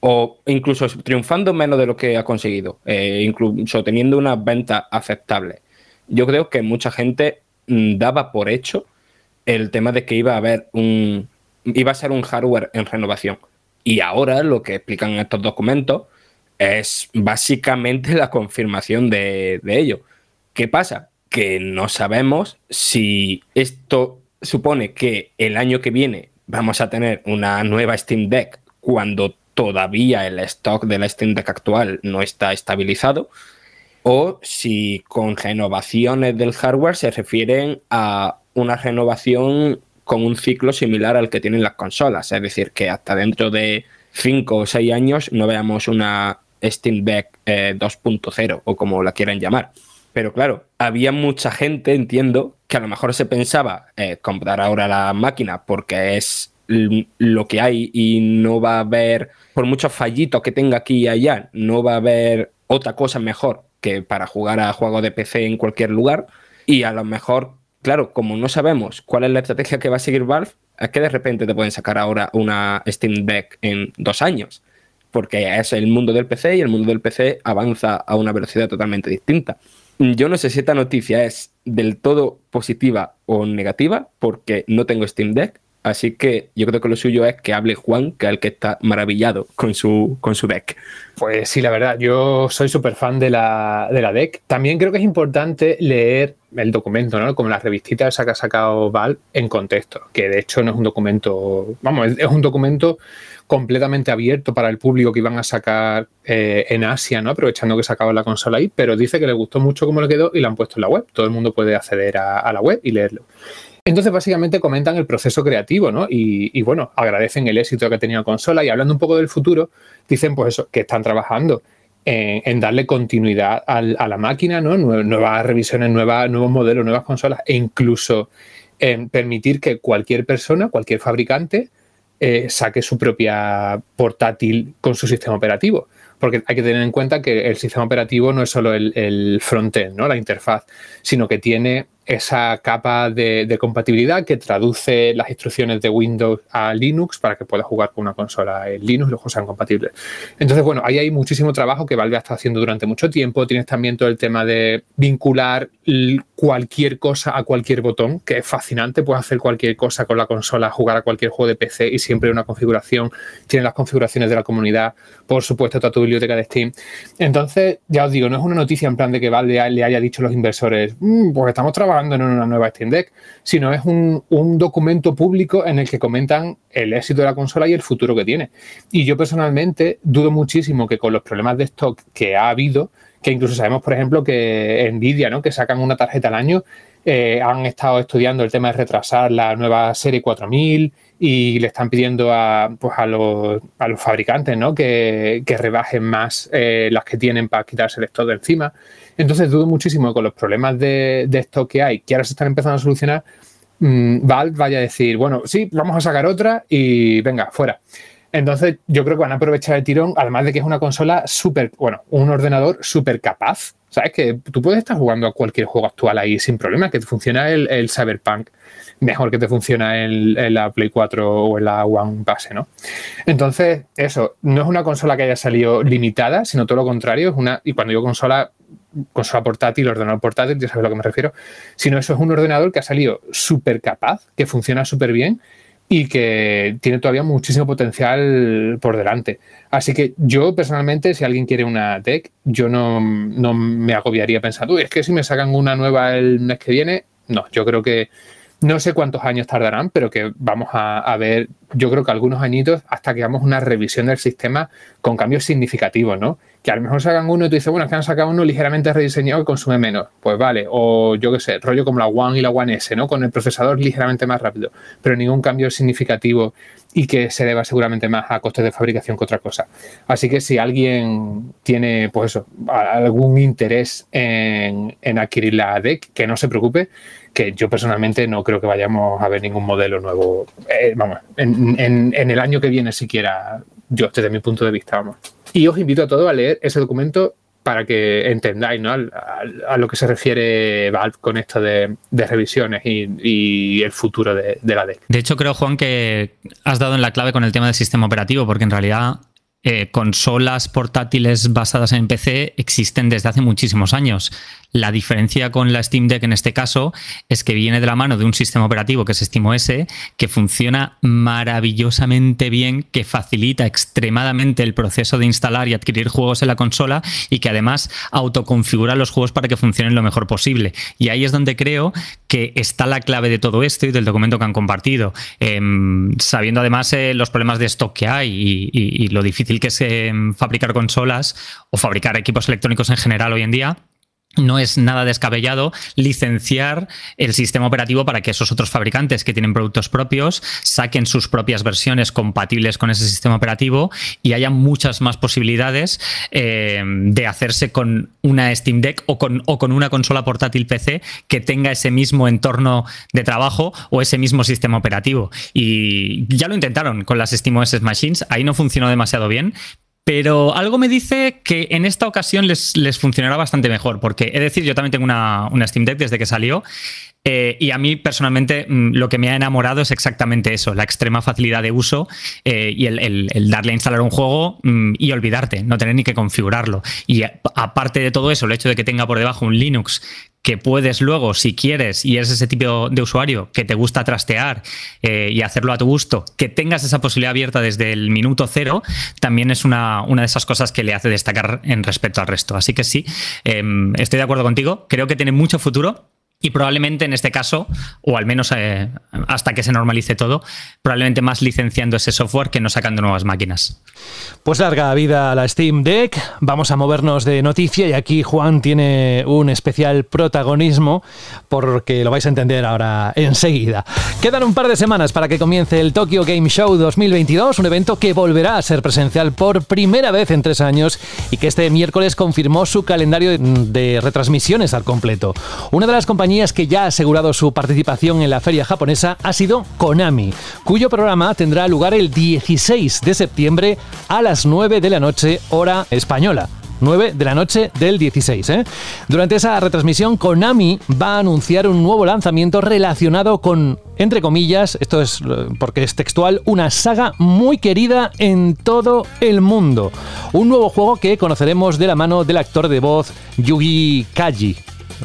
o incluso triunfando menos de lo que ha conseguido, eh, incluso teniendo una venta aceptable, yo creo que mucha gente mm, daba por hecho el tema de que iba a haber un iba a ser un hardware en renovación. Y ahora lo que explican estos documentos es básicamente la confirmación de ello. ¿Qué pasa? Que no sabemos si esto supone que el año que viene vamos a tener una nueva Steam Deck cuando todavía el stock de la Steam Deck actual no está estabilizado, o si con renovaciones del hardware se refieren a una renovación con un ciclo similar al que tienen las consolas, es decir, que hasta dentro de 5 o 6 años no veamos una Steam Deck 2.0 eh, o como la quieran llamar. Pero claro, había mucha gente, entiendo, que a lo mejor se pensaba eh, comprar ahora la máquina porque es lo que hay y no va a haber, por muchos fallitos que tenga aquí y allá, no va a haber otra cosa mejor que para jugar a juegos de PC en cualquier lugar. Y a lo mejor, claro, como no sabemos cuál es la estrategia que va a seguir Valve, es que de repente te pueden sacar ahora una Steam Deck en dos años. Porque es el mundo del PC y el mundo del PC avanza a una velocidad totalmente distinta. Yo no sé si esta noticia es del todo positiva o negativa, porque no tengo Steam Deck. Así que yo creo que lo suyo es que hable Juan, que es el que está maravillado con su, con su deck. Pues sí, la verdad, yo soy súper fan de la, de la deck. También creo que es importante leer el documento, ¿no? Como la revistita esa que ha sacado Val en contexto, que de hecho no es un documento, vamos, es un documento completamente abierto para el público que iban a sacar eh, en Asia, ¿no? aprovechando que sacaba la consola ahí, pero dice que le gustó mucho cómo le quedó y la han puesto en la web. Todo el mundo puede acceder a, la web y leerlo. Entonces, básicamente comentan el proceso creativo, ¿no? Y, bueno, agradecen el éxito que ha tenido la consola y hablando un poco del futuro, dicen pues eso, que están trabajando en, darle continuidad a la máquina, ¿no? Nuevas revisiones, nuevos modelos, nuevas consolas e incluso en permitir que cualquier persona, cualquier fabricante, eh, saque su propia portátil con su sistema operativo. Porque hay que tener en cuenta que el sistema operativo no es solo el, el frontend, ¿no? la interfaz, sino que tiene esa capa de, compatibilidad que traduce las instrucciones de Windows a Linux para que puedas jugar con una consola en Linux y los juegos sean compatibles. Entonces, bueno, ahí hay muchísimo trabajo que Valve ha estado haciendo durante mucho tiempo. Tienes también todo el tema de vincular cualquier cosa a cualquier botón, que es fascinante. Puedes hacer cualquier cosa con la consola, jugar a cualquier juego de PC y siempre una configuración. Tiene las configuraciones de la comunidad, por supuesto, toda tu biblioteca de Steam. Entonces, ya os digo, no es una noticia en plan de que Valve le haya dicho a los inversores, mm, pues estamos trabajando en una nueva Steam Deck, sino es un, documento público en el que comentan el éxito de la consola y el futuro que tiene. Y yo personalmente dudo muchísimo que con los problemas de stock que ha habido, que incluso sabemos, por ejemplo, que Nvidia, ¿no? que sacan una tarjeta al año, eh, han estado estudiando el tema de retrasar la nueva serie 4000 y le están pidiendo a, pues a, los, fabricantes ¿no? que, rebajen más eh, las que tienen para quitarse el stock de encima. Entonces dudo muchísimo con los problemas de, de stock que hay, que ahora se están empezando a solucionar, mm, Valve vaya a decir, bueno, sí, vamos a sacar otra y venga, fuera. Entonces, yo creo que van a aprovechar el tirón, además de que es una consola súper, bueno, un ordenador súper capaz. ¿Sabes? Que tú puedes estar jugando a cualquier juego actual ahí sin problema, que te funciona el, el Cyberpunk mejor que te funciona en, la Play 4 o en la One base, ¿no? Entonces, eso, no es una consola que haya salido limitada, sino todo lo contrario, es una, y cuando digo consola, consola portátil, ordenador portátil, ya sabes a lo que me refiero, sino eso es un ordenador que ha salido súper capaz, que funciona súper bien y que tiene todavía muchísimo potencial por delante. Así que yo personalmente, si alguien quiere una tech, yo no, no me agobiaría pensando, uy, es que si me sacan una nueva el mes que viene, no, yo creo que no sé cuántos años tardarán, pero que vamos a, ver, yo creo que algunos añitos hasta que hagamos una revisión del sistema con cambios significativos, ¿no? Que a lo mejor sacan uno y tú dices, bueno, es que han sacado uno ligeramente rediseñado y consume menos. Pues vale, o yo qué sé, rollo como la One y la One S, ¿no? Con el procesador ligeramente más rápido, pero ningún cambio significativo y que se deba seguramente más a costes de fabricación que otra cosa. Así que si alguien tiene, pues eso, algún interés en, en adquirir la DEC, que no se preocupe, que yo personalmente no creo que vayamos a ver ningún modelo nuevo, eh, vamos, en, el año que viene siquiera, yo desde mi punto de vista, vamos. Y os invito a todos a leer ese documento para que entendáis ¿no? a, lo que se refiere Valve con esto de, revisiones y, el futuro de, la DEC. De hecho, creo, Juan, que has dado en la clave con el tema del sistema operativo, porque en realidad eh, consolas portátiles basadas en PC existen desde hace muchísimos años. La diferencia con la Steam Deck en este caso es que viene de la mano de un sistema operativo que es SteamOS, que funciona maravillosamente bien, que facilita extremadamente el proceso de instalar y adquirir juegos en la consola y que además autoconfigura los juegos para que funcionen lo mejor posible. Y ahí es donde creo que está la clave de todo esto y del documento que han compartido. Em, sabiendo además eh, los problemas de stock que hay y, lo difícil que es em, fabricar consolas o fabricar equipos electrónicos en general hoy en día no es nada descabellado licenciar el sistema operativo para que esos otros fabricantes que tienen productos propios saquen sus propias versiones compatibles con ese sistema operativo y haya muchas más posibilidades eh, de hacerse con una Steam Deck o con, o con una consola portátil PC que tenga ese mismo entorno de trabajo o ese mismo sistema operativo. Y ya lo intentaron con las SteamOS Machines, ahí no funcionó demasiado bien, pero algo me dice que en esta ocasión les, funcionará bastante mejor, porque es decir, yo también tengo una, Steam Deck desde que salió. Eh, y a mí personalmente mm, lo que me ha enamorado es exactamente eso, la extrema facilidad de uso eh, y el, darle a instalar un juego mm, y olvidarte, no tener ni que configurarlo. Y aparte de todo eso, el hecho de que tenga por debajo un Linux que puedes luego, si quieres, y eres ese tipo de usuario que te gusta trastear eh, y hacerlo a tu gusto, que tengas esa posibilidad abierta desde el minuto cero, también es una, una de esas cosas que le hace destacar en respecto al resto. Así que sí, em, estoy de acuerdo contigo, creo que tiene mucho futuro y probablemente en este caso, o al menos eh, hasta que se normalice todo, probablemente más licenciando ese software que no sacando nuevas máquinas. Pues larga vida a la Steam Deck, vamos a movernos de noticia y aquí Juan tiene un especial protagonismo porque lo vais a entender ahora enseguida. Quedan un par de semanas para que comience el Tokyo Game Show 2022, un evento que volverá a ser presencial por primera vez en tres años y que este miércoles confirmó su calendario de retransmisiones al completo. Una de las compañías que ya ha asegurado su participación en la feria japonesa ha sido Konami, cuyo programa tendrá lugar el 16 de septiembre a las 9 de la noche hora española. 9 de la noche del 16. ¿eh? Durante esa retransmisión, Konami va a anunciar un nuevo lanzamiento relacionado con, entre comillas, esto es porque es textual, una saga muy querida en todo el mundo. Un nuevo juego que conoceremos de la mano del actor de voz Yugi Kaji.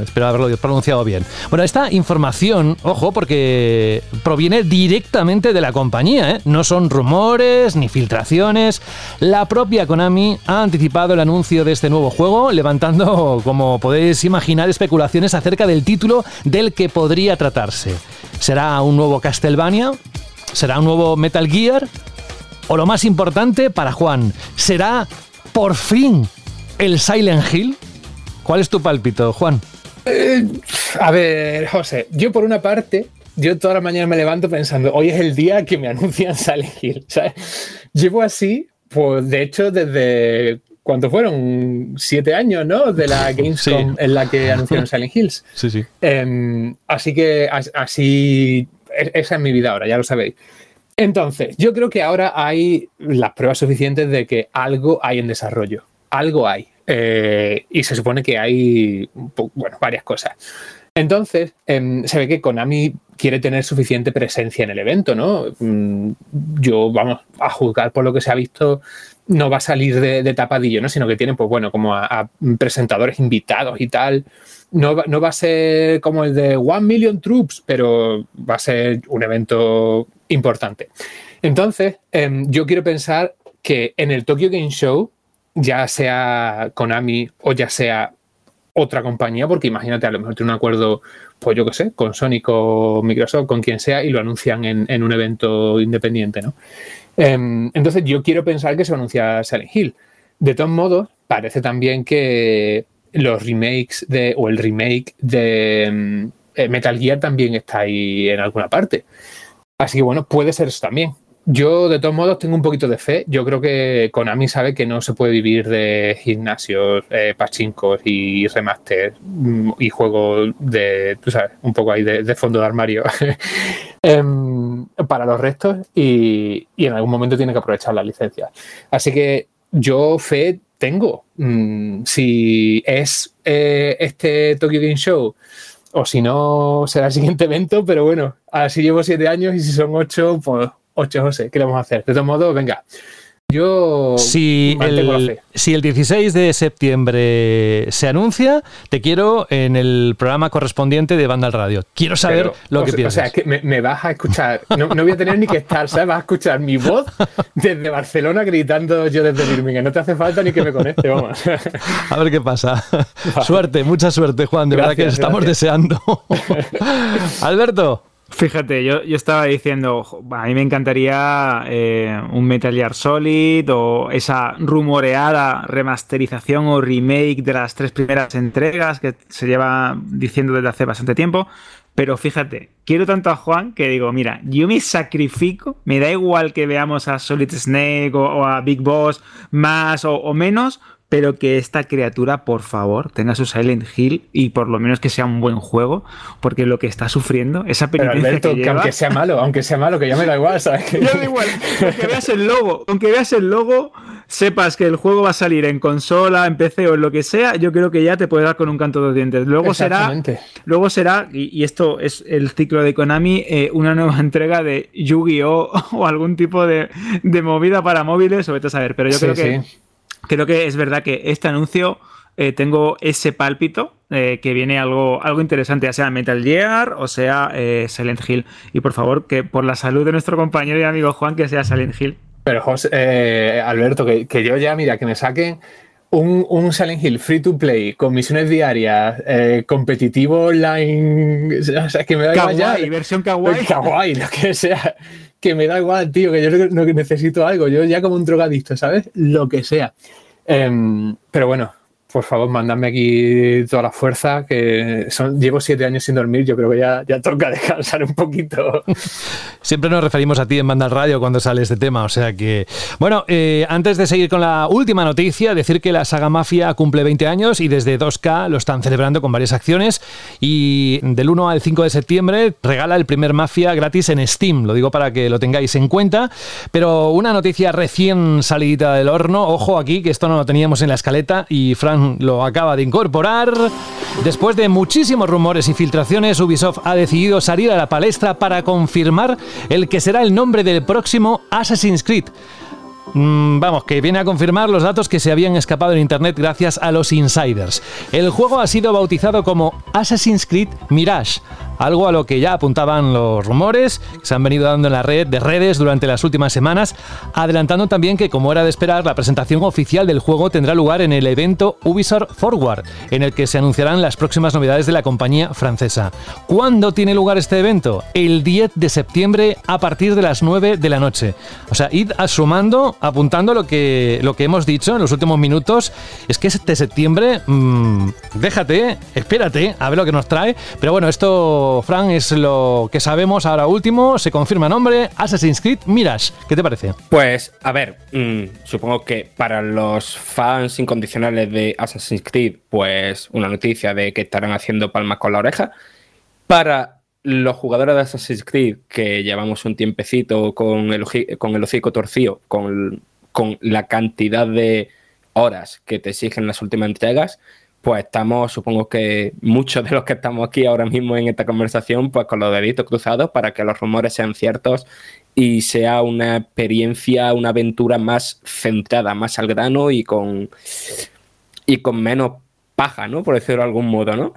Espero haberlo pronunciado bien. Bueno, esta información, ojo, porque proviene directamente de la compañía, ¿eh? No son rumores ni filtraciones. La propia Konami ha anticipado el anuncio de este nuevo juego, levantando, como podéis imaginar, especulaciones acerca del título del que podría tratarse. ¿Será un nuevo Castlevania? ¿Será un nuevo Metal Gear? O lo más importante para Juan, ¿será por fin el Silent Hill? ¿Cuál es tu pálpito, Juan? Eh, a ver, José, yo por una parte, yo toda la mañana me levanto pensando, hoy es el día que me anuncian Silent Hill. Llevo así, pues de hecho, desde ¿cuántos fueron? Siete años, ¿no? De la Gamescom en la que anunciaron Silent Hills. Sí, sí. Em, así que así, e-, esa es mi vida ahora, ya lo sabéis. Entonces, yo creo que ahora hay las pruebas suficientes de que algo hay en desarrollo. Algo hay. Eh, y se supone que hay bueno, varias cosas. Entonces, em, se ve que Konami quiere tener suficiente presencia en el evento, ¿no? Mm, yo, vamos, a juzgar por lo que se ha visto, no va a salir de, tapadillo, ¿no? Sino que tienen, pues bueno, como a, presentadores invitados y tal. No, no, va a ser como el de One Million Troops, pero va a ser un evento importante. Entonces, em, yo quiero pensar que en el Tokyo Game Show, ya sea Konami o ya sea otra compañía, porque imagínate, a lo mejor tiene un acuerdo, pues yo qué sé, con Sonic o Microsoft, con quien sea, y lo anuncian en, un evento independiente, ¿no? Em, entonces yo quiero pensar que se va a Silent Hill. De todos modos, parece también que los remakes de, o el remake de em, eh, Metal Gear también está ahí en alguna parte. Así que bueno, puede ser eso también. Yo, de todos modos, tengo un poquito de fe. Yo creo que Konami sabe que no se puede vivir de gimnasios, eh, pachincos y remaster mm, y juegos de, tú sabes, un poco ahí de, fondo de armario em, para los restos y, en algún momento tiene que aprovechar la licencia. Así que yo fe tengo. Mm, si es eh, este Tokyo Game Show o si no, será el siguiente evento, pero bueno, así llevo siete años y si son ocho, pues 8, José, ¿qué le vamos a hacer? De todos modos, venga. Yo si el, si el 16 de septiembre se anuncia, te quiero en el programa correspondiente de Banda al Radio. Quiero saber lo que piensas. O sea, que me, vas a escuchar, no, voy a tener ni que estar, ¿sabes? Vas a escuchar mi voz desde Barcelona gritando yo desde Birmingham. No te hace falta ni que me conecte, vamos. A ver qué pasa. Suerte, mucha suerte, Juan. De verdad que estamos deseando. Alberto. Fíjate, yo, yo, estaba diciendo, a mí me encantaría eh, un Metal Gear Solid o esa rumoreada remasterización o remake de las tres primeras entregas que se lleva diciendo desde hace bastante tiempo. Pero fíjate, quiero tanto a Juan que digo, mira, yo me sacrifico, me da igual que veamos a Solid Snake o, a Big Boss más o menos, pero que esta criatura, por favor, tenga su Silent Hill y por lo menos que sea un buen juego, porque lo que está sufriendo, esa penitencia que, aunque sea malo, aunque sea malo, que ya me da igual, ¿sabes? Ya da igual, aunque veas el logo, aunque veas el logo, sepas que el juego va a salir en consola, en PC o en lo que sea, yo creo que ya te puede dar con un canto de dientes. Luego será, luego será, y, esto es el ciclo de Konami, eh, una nueva entrega de Yu-Gi-Oh! o algún tipo de, movida para móviles, o vete a saber, pero yo creo que creo que es verdad que este anuncio eh, tengo ese pálpito eh, que viene algo, algo interesante, ya sea Metal Gear o sea eh, Silent Hill. Y por favor, que por la salud de nuestro compañero y amigo Juan, que sea Silent Hill. Pero José, Alberto, que, yo ya, mira, que me saquen un, un, Silent Hill free to play con misiones diarias, competitivo online, o sea, que me da igual ya. versión kawaii. Kawaii, lo que sea que me da igual, tío, que yo no necesito algo. Yo ya como un drogadicto, ¿sabes? Lo que sea. Em, pero bueno, por favor, mandadme aquí toda la fuerza, que son, llevo siete años sin dormir, yo creo que ya, ya toca descansar un poquito. Siempre nos referimos a ti en Banda Radio cuando sale este tema, o sea que... Bueno, eh, antes de seguir con la última noticia, decir que la saga Mafia cumple 20 años y desde 2K lo están celebrando con varias acciones y del 1 al 5 de septiembre regala el primer Mafia gratis en Steam, lo digo para que lo tengáis en cuenta, pero una noticia recién salida del horno, ojo aquí que esto no lo teníamos en la escaleta y Fran lo acaba de incorporar. Después de muchísimos rumores y filtraciones, Ubisoft ha decidido salir a la palestra para confirmar el que será el nombre del próximo Assassin's Creed. Mm, vamos, que viene a confirmar los datos que se habían escapado en Internet gracias a los insiders. El juego ha sido bautizado como Assassin's Creed Mirage, algo a lo que ya apuntaban los rumores que se han venido dando en la red de redes durante las últimas semanas, adelantando también que, como era de esperar, la presentación oficial del juego tendrá lugar en el evento Ubisoft Forward, en el que se anunciarán las próximas novedades de la compañía francesa. ¿Cuándo tiene lugar este evento? El 10 de septiembre a partir de las 9 de la noche. O sea, id asumando, apuntando lo que, lo que hemos dicho en los últimos minutos, es que este septiembre, mmm, déjate, espérate, a ver lo que nos trae, pero bueno, esto Fran, es lo que sabemos ahora último. Se confirma nombre, Assassin's Creed Mirage. ¿Qué te parece? Pues, a ver, mm, supongo que para los fans incondicionales de Assassin's Creed, pues una noticia de que estarán haciendo palmas con la oreja. Para los jugadores de Assassin's Creed, que llevamos un tiempecito con el, con el hocico torcido, con, con la cantidad de horas que te exigen las últimas entregas, pues estamos, supongo que muchos de los que estamos aquí ahora mismo en esta conversación, pues con los deditos cruzados para que los rumores sean ciertos y sea una experiencia, una aventura más centrada, más al grano y con, y con menos paja, ¿no? Por decirlo de algún modo, ¿no?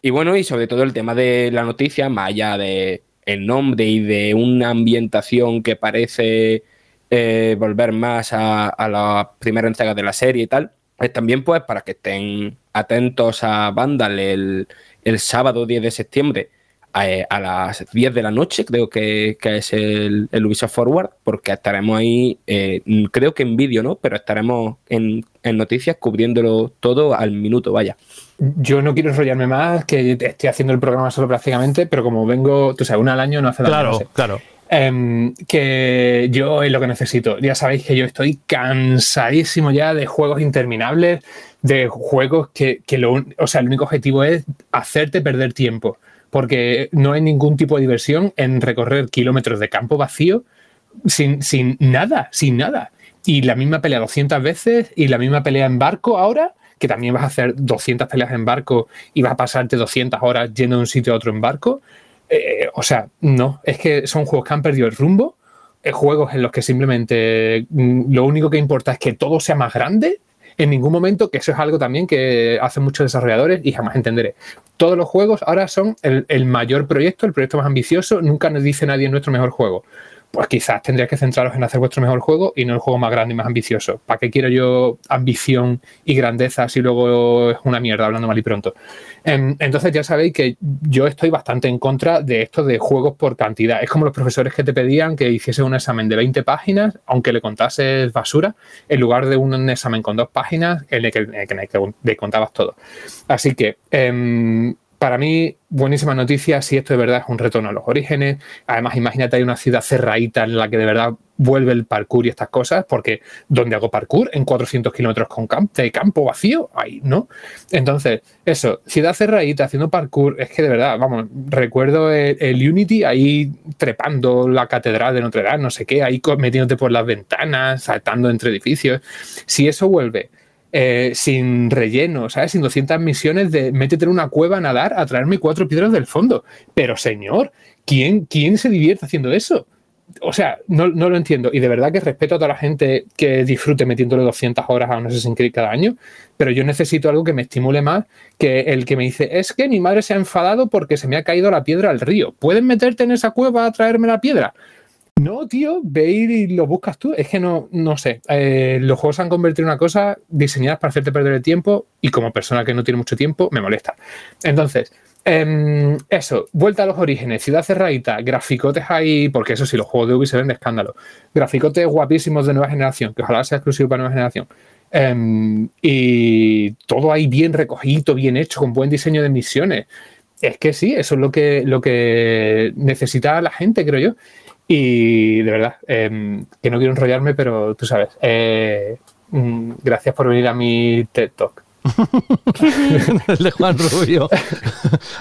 Y bueno, y sobre todo el tema de la noticia, más allá de el nombre y de una ambientación que parece eh, volver más a, a la primera entrega de la serie y tal, también pues para que estén atentos a Vandal el, el sábado 10 de septiembre a, a, las 10 de la noche, creo que, que es el, el, Ubisoft Forward, porque estaremos ahí, eh, creo que en vídeo, ¿no? Pero estaremos en, en, noticias cubriéndolo todo al minuto, vaya. Yo no quiero enrollarme más, que estoy haciendo el programa solo prácticamente, pero como vengo, tú sabes, una al año no hace daño. Claro, no sé. claro. Um, que yo es lo que necesito. Ya sabéis que yo estoy cansadísimo ya de juegos interminables, de juegos que, que lo, o sea, el único objetivo es hacerte perder tiempo, porque no hay ningún tipo de diversión en recorrer kilómetros de campo vacío sin, sin nada, sin nada. Y la misma pelea 200 veces y la misma pelea en barco ahora, que también vas a hacer 200 peleas en barco y vas a pasarte 200 horas yendo de un sitio a otro en barco. Eh, o sea, no, es que son juegos que han perdido el rumbo, eh, juegos en los que simplemente mm, lo único que importa es que todo sea más grande. En ningún momento, que eso es algo también que hacen muchos desarrolladores y jamás entenderé. Todos los juegos ahora son el, el mayor proyecto, el proyecto más ambicioso. Nunca nos dice nadie nuestro mejor juego pues quizás tendríais que centraros en hacer vuestro mejor juego y no el juego más grande y más ambicioso. ¿Para qué quiero yo ambición y grandeza si luego es una mierda, hablando mal y pronto? Entonces ya sabéis que yo estoy bastante en contra de esto de juegos por cantidad. Es como los profesores que te pedían que hiciese un examen de 20 páginas, aunque le contases basura, en lugar de un examen con dos páginas en el que, le contabas todo. Así que... Eh, para mí, buenísima noticia si esto de verdad es un retorno a los orígenes. Además, imagínate, hay una ciudad cerradita en la que de verdad vuelve el parkour y estas cosas, porque ¿dónde hago parkour? En 400 kilómetros con de campo vacío, ahí, ¿no? Entonces, eso, ciudad cerradita haciendo parkour, es que de verdad, vamos, recuerdo el Unity ahí trepando la catedral de Notre Dame, no sé qué, ahí metiéndote por las ventanas, saltando entre edificios. Si eso vuelve eh, sin relleno, ¿sabes? Sin 200 misiones de métete en una cueva a nadar a traerme cuatro piedras del fondo. Pero señor, ¿quién, quién se divierte haciendo eso? O sea, no, no, lo entiendo. Y de verdad que respeto a toda la gente que disfrute metiéndole 200 horas a un Assassin's Creed cada año, pero yo necesito algo que me estimule más que el que me dice, es que mi madre se ha enfadado porque se me ha caído la piedra al río. ¿Pueden meterte en esa cueva a traerme la piedra? No, tío, ve y lo buscas tú. Es que no, no sé. Eh, los juegos se han convertido en una cosa diseñada para hacerte perder el tiempo y como persona que no tiene mucho tiempo, me molesta. Entonces, eh, eso, vuelta a los orígenes, ciudad cerradita, graficotes ahí, porque eso sí, los juegos de Ubisoft se ven de escándalo. Graficotes guapísimos de nueva generación, que ojalá sea exclusivo para nueva generación. Eh, y todo ahí bien recogido, bien hecho, con buen diseño de misiones. Es que sí, eso es lo que, lo que necesita la gente, creo yo. Y de verdad, eh, que no quiero enrollarme, pero tú sabes, eh, gracias por venir a mi TED Talk. El de Juan Rubio.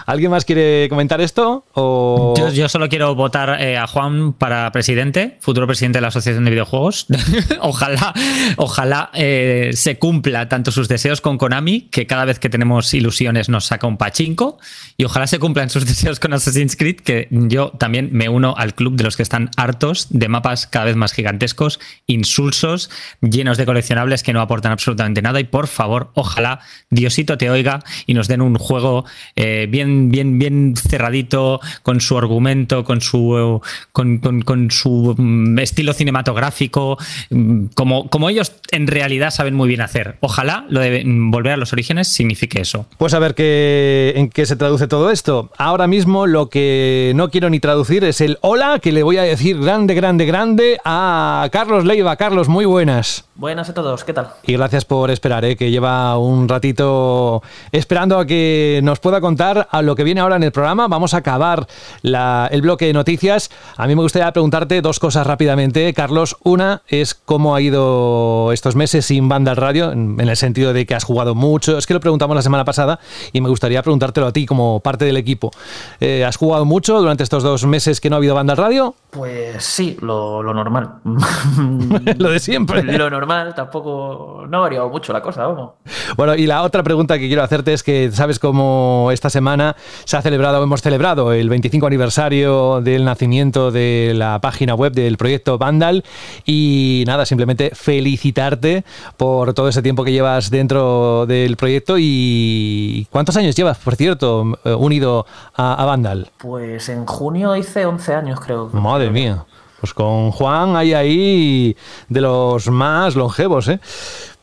¿Alguien más quiere comentar esto? O... Yo, solo quiero votar eh, a Juan para presidente, futuro presidente de la Asociación de Videojuegos. ojalá ojalá eh, se cumpla tanto sus deseos con Konami, que cada vez que tenemos ilusiones nos saca un pachinko, y ojalá se cumplan sus deseos con Assassin's Creed, que yo también me uno al club de los que están hartos de mapas cada vez más gigantescos, insulsos, llenos de coleccionables que no aportan absolutamente nada, y por favor, ojalá Diosito te oiga y nos den un juego eh, bien, bien, bien cerradito, con su argumento, con su, con, con, con su mm, estilo cinematográfico, mm, como, como ellos en realidad saben muy bien hacer. Ojalá lo de volver a los orígenes signifique eso. Pues a ver qué, en qué se traduce todo esto. Ahora mismo lo que no quiero ni traducir es el hola que le voy a decir grande, grande, grande a Carlos Leiva. Carlos, muy buenas. Buenas a todos, ¿qué tal? Y gracias por esperar, ¿eh? que lleva un un ratito esperando a que nos pueda contar a lo que viene ahora en el programa. Vamos a acabar el bloque de noticias. A mí me gustaría preguntarte dos cosas rápidamente, Carlos. Una es cómo ha ido estos meses sin banda al radio, en, el sentido de que has jugado mucho. Es que lo preguntamos la semana pasada y me gustaría preguntártelo a ti como parte del equipo. Eh, ¿Has jugado mucho durante estos dos meses que no ha habido banda al radio? Pues sí, lo, normal. lo de siempre. Lo normal, tampoco. No ha variado mucho la cosa, vamos. Bueno, y la otra pregunta que quiero hacerte es que sabes cómo esta semana se ha celebrado, hemos celebrado el 25 aniversario del nacimiento de la página web del proyecto Vandal. Y nada, simplemente felicitarte por todo ese tiempo que llevas dentro del proyecto. ¿Y cuántos años llevas, por cierto, unido a, Vandal? Pues en junio hice 11 años, creo. Madre mía. Pues con Juan hay ahí de los más longevos, ¿eh?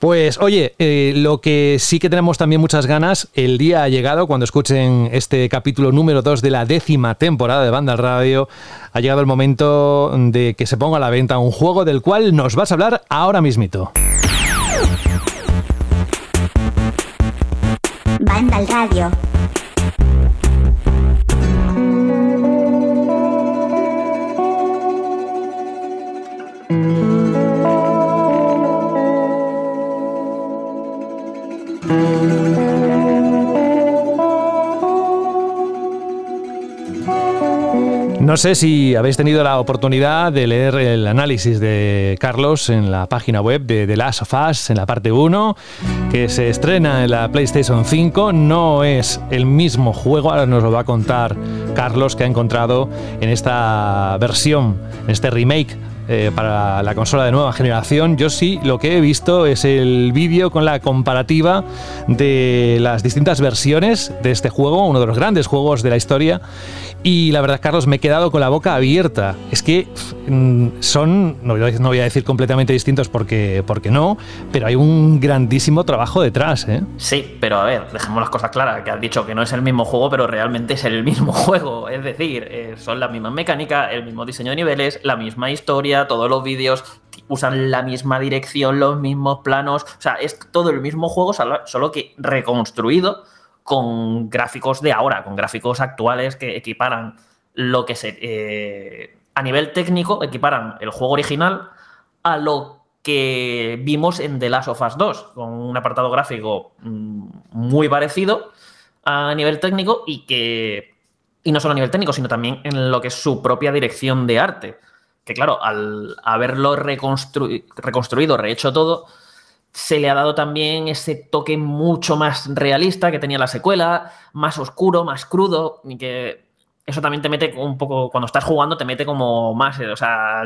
Pues oye, eh, lo que sí que tenemos también muchas ganas, el día ha llegado, cuando escuchen este capítulo número 2 de la décima temporada de Banda Radio, ha llegado el momento de que se ponga a la venta un juego del cual nos vas a hablar ahora mismito. Banda Radio. No sé si habéis tenido la oportunidad de leer el análisis de Carlos en la página web de The Last of Us, en la parte 1, que se estrena en la PlayStation 5. No es el mismo juego, ahora nos lo va a contar Carlos, que ha encontrado en esta versión, en este remake eh, para la consola de nueva generación. Yo sí lo que he visto es el vídeo con la comparativa de las distintas versiones de este juego, uno de los grandes juegos de la historia. Y la verdad, Carlos, me he quedado con la boca abierta. Es que mm, son, no voy a decir completamente distintos porque, porque no, pero hay un grandísimo trabajo detrás. ¿eh? Sí, pero a ver, dejemos las cosas claras, que has dicho que no es el mismo juego, pero realmente es el mismo juego. Es decir, eh, son las mismas mecánicas, el mismo diseño de niveles, la misma historia, todos los vídeos usan la misma dirección, los mismos planos. O sea, es todo el mismo juego, solo que reconstruido con gráficos de ahora, con gráficos actuales que equiparan lo que se... Eh, a nivel técnico, equiparan el juego original a lo que vimos en The Last of Us 2, con un apartado gráfico mm, muy parecido a nivel técnico y que... Y no solo a nivel técnico, sino también en lo que es su propia dirección de arte. Que claro, al haberlo reconstruido, rehecho todo, se le ha dado también ese toque mucho más realista que tenía la secuela, más oscuro, más crudo, y que eso también te mete un poco, cuando estás jugando, te mete como más, o sea,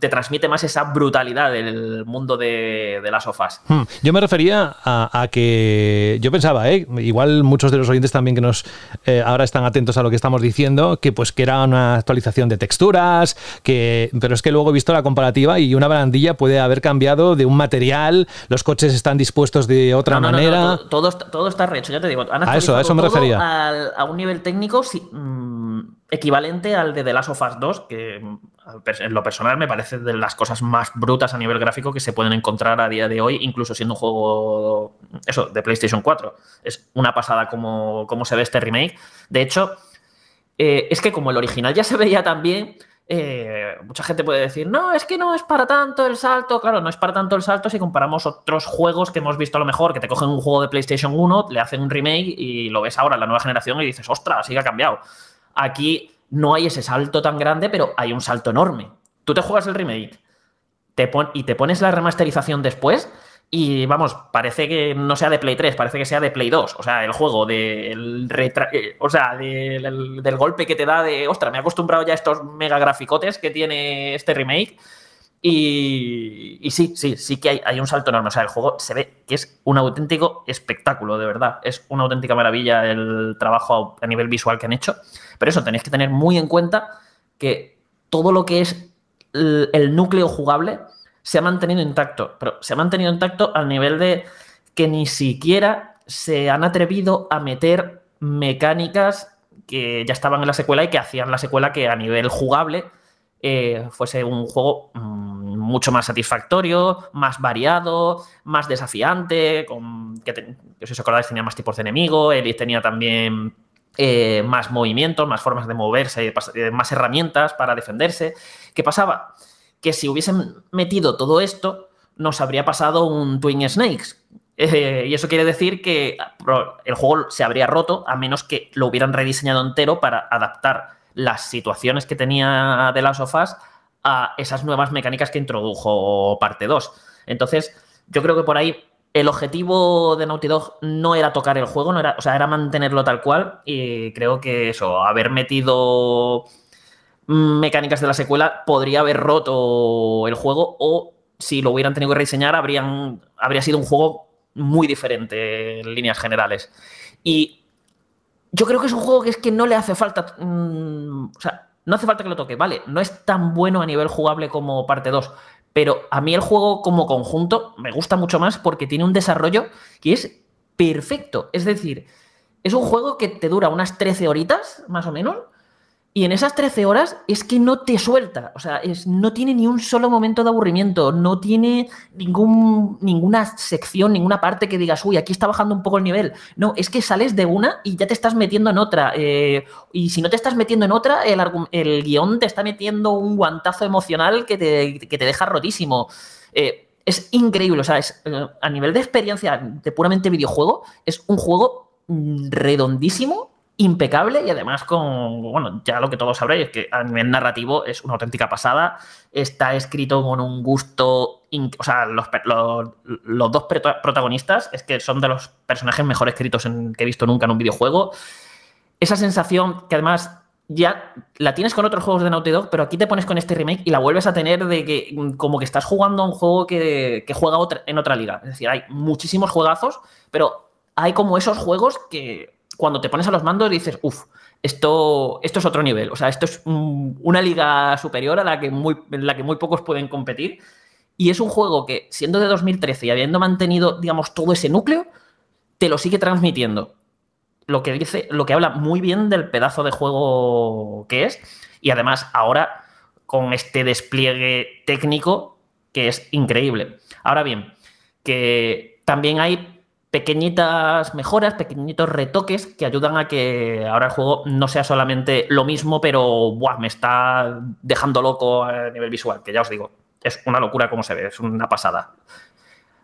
te transmite más esa brutalidad del mundo de, las sofás. Hmm. Yo me refería a, que yo pensaba, ¿eh? igual muchos de los oyentes también que nos eh, ahora están atentos a lo que estamos diciendo, que pues que era una actualización de texturas, que pero es que luego he visto la comparativa y una barandilla puede haber cambiado de un material, los coches están dispuestos de otra manera. todo, todo, está rehecho, ya te digo. a eso, a eso me refería. A, un nivel técnico sí, mm, equivalente al de The Last of Us 2, que en lo personal me parece de las cosas más brutas a nivel gráfico que se pueden encontrar a día de hoy, incluso siendo un juego eso, de PlayStation 4. Es una pasada como, se ve este remake. De hecho, eh, es que como el original ya se veía tan bien, eh, mucha gente puede decir, no, es que no es para tanto el salto. Claro, no es para tanto el salto si comparamos otros juegos que hemos visto a lo mejor, que te cogen un juego de PlayStation 1, le hacen un remake y lo ves ahora en la nueva generación y dices, ostras, sí que ha cambiado. Aquí no hay ese salto tan grande, pero hay un salto enorme. Tú te juegas el remake te y te pones la remasterización después y vamos, parece que no sea de Play 3, parece que sea de Play 2. O sea, el juego del eh, o sea, del, golpe que te da de, ostras, me he acostumbrado ya a estos mega graficotes que tiene este remake. Y, sí, sí, sí que hay, un salto enorme. O sea, el juego se ve que es un auténtico espectáculo, de verdad. Es una auténtica maravilla el trabajo a nivel visual que han hecho. Pero eso, tenéis que tener muy en cuenta que todo lo que es el, núcleo jugable se ha mantenido intacto, pero se ha mantenido intacto al nivel de que ni siquiera se han atrevido a meter mecánicas que ya estaban en la secuela y que hacían la secuela que a nivel jugable eh, fuese un juego mm, mucho más satisfactorio, más variado, más desafiante, que, si os acordáis tenía más tipos de enemigo, Elite tenía también eh, más movimientos, más formas de moverse, eh, más herramientas para defenderse. ¿Qué pasaba? Que si hubiesen metido todo esto, nos habría pasado un Twin Snakes. Y eso quiere decir que el juego se habría roto a menos que lo hubieran rediseñado entero para adaptar las situaciones que tenía de las sofás a esas nuevas mecánicas que introdujo parte 2. Entonces, yo creo que por ahí el objetivo de Naughty Dog no era tocar el juego, no era, o sea, era mantenerlo tal cual. Y creo que eso, haber metido mecánicas de la secuela podría haber roto el juego o si lo hubieran tenido que rediseñar habrían, habría sido un juego muy diferente en líneas generales. Y yo creo que es un juego que es que no le hace falta. Mm, o sea, no hace falta que lo toque, vale. No es tan bueno a nivel jugable como parte 2. Pero a mí el juego como conjunto me gusta mucho más porque tiene un desarrollo que es perfecto. Es decir, es un juego que te dura unas 13 horitas, más o menos, y en esas 13 horas es que no te suelta, o sea, es, no tiene ni un solo momento de aburrimiento, no tiene ningún, ninguna sección, ninguna parte que digas, uy, aquí está bajando un poco el nivel. No, es que sales de una y ya te estás metiendo en otra. Eh, y si no te estás metiendo en otra, el, el, guion te está metiendo un guantazo emocional que te, que te deja rotísimo. Eh, es increíble, o sea, es, eh, a nivel de experiencia de puramente videojuego, es un juego mm, redondísimo impecable y además con, bueno, ya lo que todos sabréis, que a nivel narrativo es una auténtica pasada, está escrito con un gusto, o sea, los, los, dos protagonistas es que son de los personajes mejor escritos en, que he visto nunca en un videojuego. Esa sensación que además ya la tienes con otros juegos de Naughty Dog, pero aquí te pones con este remake y la vuelves a tener de que como que estás jugando a un juego que, que juega en otra liga. Es decir, hay muchísimos juegazos, pero hay como esos juegos que cuando te pones a los mandos dices, uff, esto, esto es otro nivel. O sea, esto es una liga superior a la que muy, la que muy pocos pueden competir. Y es un juego que, siendo de 2013 y habiendo mantenido, digamos, todo ese núcleo, te lo sigue transmitiendo. Lo que dice, lo que habla muy bien del pedazo de juego que es. Y además, ahora, con este despliegue técnico que es increíble. Ahora bien, que también hay pequeñitas mejoras, pequeñitos retoques que ayudan a que ahora el juego no sea solamente lo mismo, pero buah, me está dejando loco a nivel visual, que ya os digo, es una locura como se ve, es una pasada.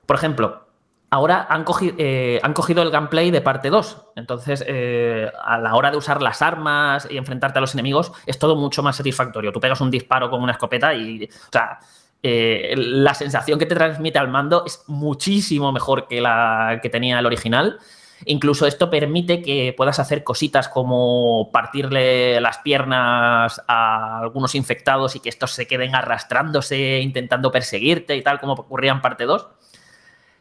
Por ejemplo, ahora han cogido, eh, han cogido el gameplay de parte 2, entonces eh, a la hora de usar las armas y enfrentarte a los enemigos es todo mucho más satisfactorio. Tú pegas un disparo con una escopeta y, o sea, eh, la sensación que te transmite al mando es muchísimo mejor que la que tenía el original. Incluso esto permite que puedas hacer cositas como partirle las piernas a algunos infectados y que estos se queden arrastrándose, intentando perseguirte y tal, como ocurría en parte 2.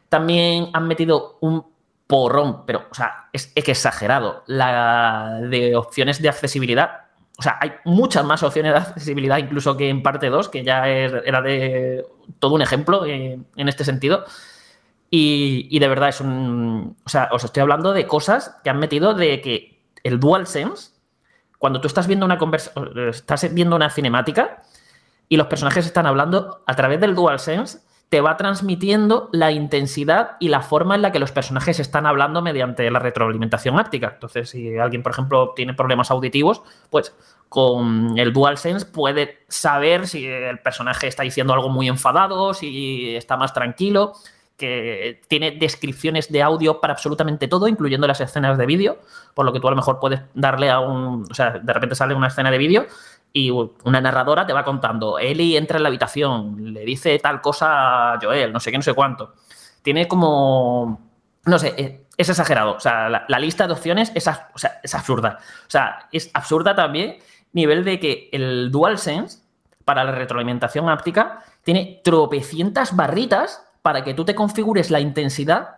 También han metido un porrón, pero, o sea, es, es exagerado, la de opciones de accesibilidad o sea, hay muchas más opciones de accesibilidad incluso que en parte 2, que ya era de todo un ejemplo eh, en este sentido. Y, de verdad es un... O sea, os estoy hablando de cosas que han metido de que el DualSense, cuando tú estás viendo una conversación, estás viendo una cinemática y los personajes están hablando a través del DualSense, te va transmitiendo la intensidad y la forma en la que los personajes están hablando mediante la retroalimentación áptica. Entonces, si alguien, por ejemplo, tiene problemas auditivos, pues con el DualSense puede saber si el personaje está diciendo algo muy enfadado, si está más tranquilo, que tiene descripciones de audio para absolutamente todo, incluyendo las escenas de vídeo, por lo que tú a lo mejor puedes darle a un, o sea, de repente sale una escena de vídeo y una narradora te va contando, Eli entra en la habitación, le dice tal cosa a Joel, no sé qué, no sé cuánto. Tiene como, no sé, eh, es exagerado. O sea, la, lista de opciones es, es absurda. O sea, es absurda también nivel de que el DualSense para la retroalimentación áptica tiene tropecientas barritas para que tú te configures la intensidad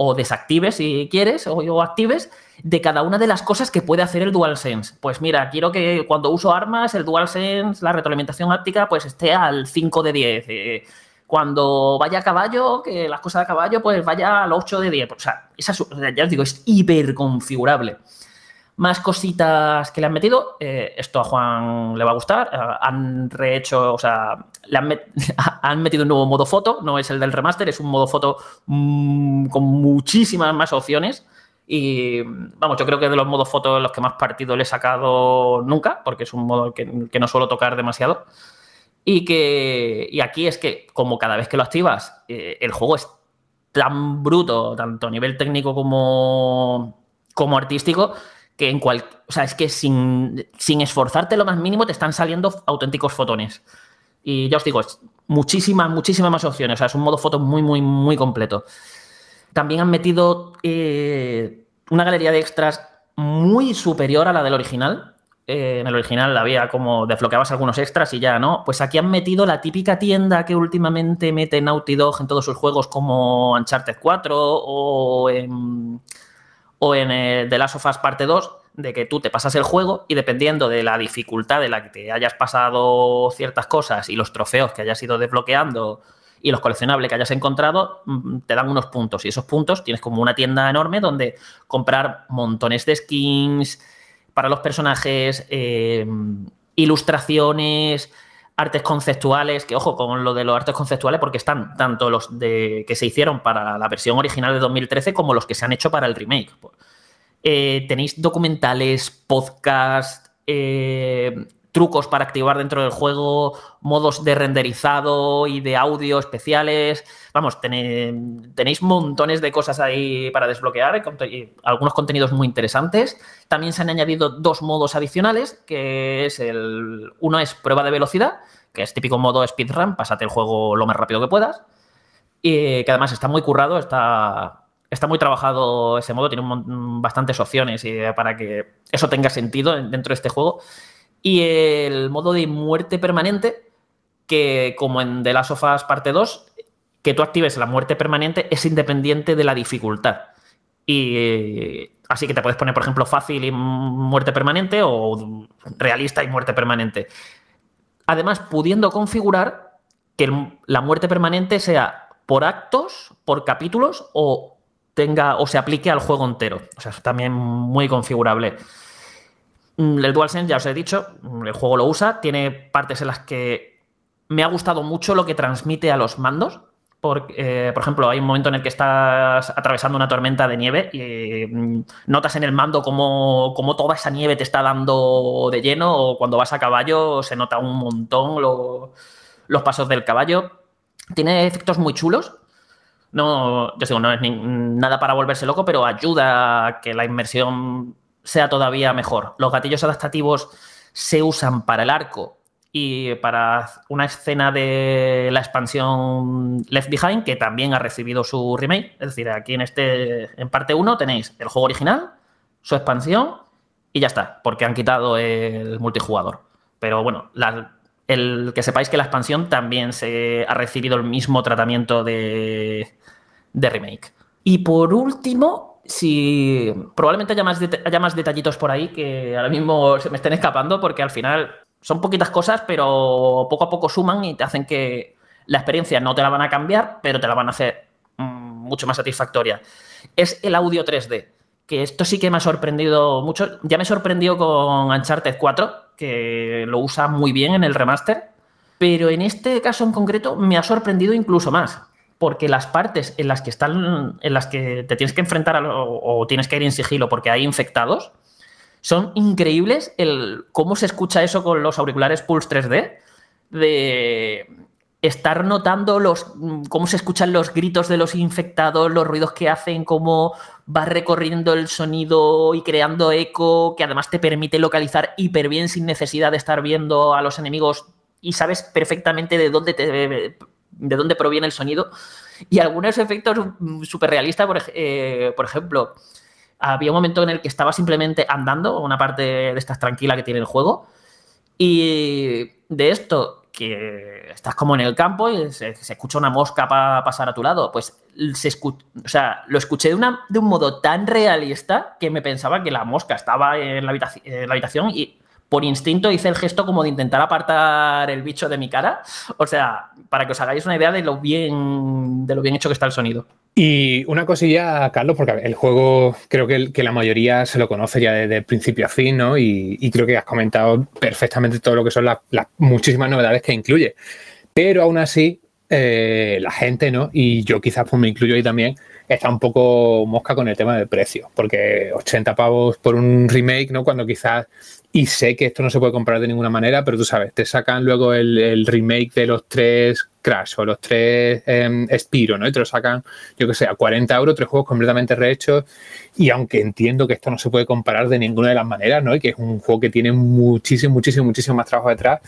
o desactives si quieres o, actives de cada una de las cosas que puede hacer el DualSense. Pues mira, quiero que cuando uso armas el DualSense, la retroalimentación áptica, pues esté al 5 de 10. Eh, cuando vaya a caballo, que las cosas de caballo, pues vaya al 8 de 10. O sea, esa, ya os digo, es hiper configurable. Más cositas que le han metido. eh, esto a Juan le va a gustar. eh, han rehecho, o sea, le han, han metido un nuevo modo foto. No es el del remaster, es un modo foto mm, con muchísimas más opciones. Y vamos, yo creo que de los modos foto los que más partido le he sacado nunca, porque es un modo que, que no suelo tocar demasiado. Y que y aquí es que, como cada vez que lo activas, eh, el juego es tan bruto, tanto a nivel técnico como, como artístico, que en cual, o sea, es que sin, sin esforzarte lo más mínimo te están saliendo auténticos fotones. Y ya os digo, es muchísimas, muchísimas más opciones. O sea, es un modo foto muy, muy, muy completo. También han metido eh, una galería de extras muy superior a la del original. Eh, en el original había como desbloqueabas algunos extras y ya, ¿no? Pues aquí han metido la típica tienda que últimamente mete Naughty Dog en todos sus juegos como Uncharted 4 o o en eh, The Last of Us Parte 2, de que tú te pasas el juego y dependiendo de la dificultad de la que te hayas pasado ciertas cosas y los trofeos que hayas ido desbloqueando y los coleccionables que hayas encontrado, mm, te dan unos puntos. Y esos puntos tienes como una tienda enorme donde comprar montones de skins para los personajes, eh, ilustraciones, artes conceptuales, que ojo con lo de los artes conceptuales porque están tanto los de que se hicieron para la versión original de 2013 como los que se han hecho para el remake. Eh, tenéis documentales, podcast, eh, trucos para activar dentro del juego, modos de renderizado y de audio especiales. Vamos, tené- tenéis montones de cosas ahí para desbloquear, y algunos contenidos muy interesantes. También se han añadido dos modos adicionales, que es el uno es prueba de velocidad, que es típico modo speedrun, pásate el juego lo más rápido que puedas. Y que además está muy currado, está, está muy trabajado ese modo, tiene bastantes opciones para que eso tenga sentido en- dentro de este juego. Y el modo de muerte permanente, que como en The Last of Us Parte 2, que tú actives la muerte permanente es independiente de la dificultad. Y eh, así que te puedes poner, por ejemplo, fácil y muerte permanente o realista y muerte permanente. Además, pudiendo configurar que la muerte permanente sea por actos, por capítulos o tenga o se aplique al juego entero. O sea, también muy configurable. Mm, El DualSense, ya os he dicho, mm, el juego lo usa, tiene partes en las que me ha gustado mucho lo que transmite a los mandos. Por, eh, por ejemplo, hay un momento en el que estás atravesando una tormenta de nieve y mm, notas en el mando cómo, cómo toda esa nieve te está dando de lleno o cuando vas a caballo se nota un montón lo- los pasos del caballo. Tiene efectos muy chulos. No, yo digo, no es nada para volverse loco, pero ayuda a que la inmersión sea todavía mejor. Los gatillos adaptativos se usan para el arco y para una escena de la expansión Left Behind, que también ha recibido su remake. Es decir, aquí en este, en parte 1 tenéis el juego original, su expansión y ya está, porque han quitado el multijugador. Pero bueno, el que sepáis que la expansión también se ha recibido el mismo tratamiento de, de remake. Y por último, si probablemente haya más, haya más detallitos por ahí que ahora mismo se me estén escapando, porque al final son poquitas cosas, pero poco a poco suman y te hacen que la experiencia no te la van a cambiar, pero te la van a hacer mm, mucho más satisfactoria. Es el audio 3D, que esto sí que me ha sorprendido mucho. Ya me sorprendió con Uncharted 4, que lo usa muy bien en el remaster, pero en este caso en concreto me ha sorprendido incluso más, porque las partes en las que están, en las que te tienes que enfrentar a lo- o tienes que ir en sigilo porque hay infectados, son increíbles el cómo se escucha eso con los auriculares Pulse 3D, de estar notando los cómo se escuchan los gritos de los infectados, los ruidos que hacen, cómo va recorriendo el sonido y creando eco, que además te permite localizar hiper bien sin necesidad de estar viendo a los enemigos y sabes perfectamente de dónde te, de dónde proviene el sonido. Y algunos efectos súper realistas, eh, por ejemplo, había un momento en el que estaba simplemente andando, una parte de estas tranquila que tiene el juego, y de esto, que estás como en el campo y se, se escucha una mosca pa- pasar a tu lado, pues se escu- o sea, lo escuché de, una, de un modo tan realista que me pensaba que la mosca estaba en la, en la habitación y por instinto hice el gesto como de intentar apartar el bicho de mi cara. O sea, para que os hagáis una idea de lo bien, de lo bien hecho que está el sonido. Y una cosilla, Carlos, porque el juego creo que, la mayoría se lo conoce ya desde principio a fin, ¿no? Y, creo que has comentado perfectamente todo lo que son las, muchísimas novedades que incluye. Pero aún así, eh, la gente, ¿no? Y yo quizás pues me incluyo ahí también, está un poco mosca con el tema del precio, porque 80 pavos por un remake, ¿no? Cuando quizás, y sé que esto no se puede comprar de ninguna manera, pero tú sabes, te sacan luego el, remake de los tres Crash o los tres eh, Spiro, ¿no? Y te lo sacan, yo que sé, a 40 euros, tres juegos completamente rehechos, y aunque entiendo que esto no se puede comparar de ninguna de las maneras, ¿no? Y que es un juego que tiene muchísimo, muchísimo, muchísimo más trabajo detrás,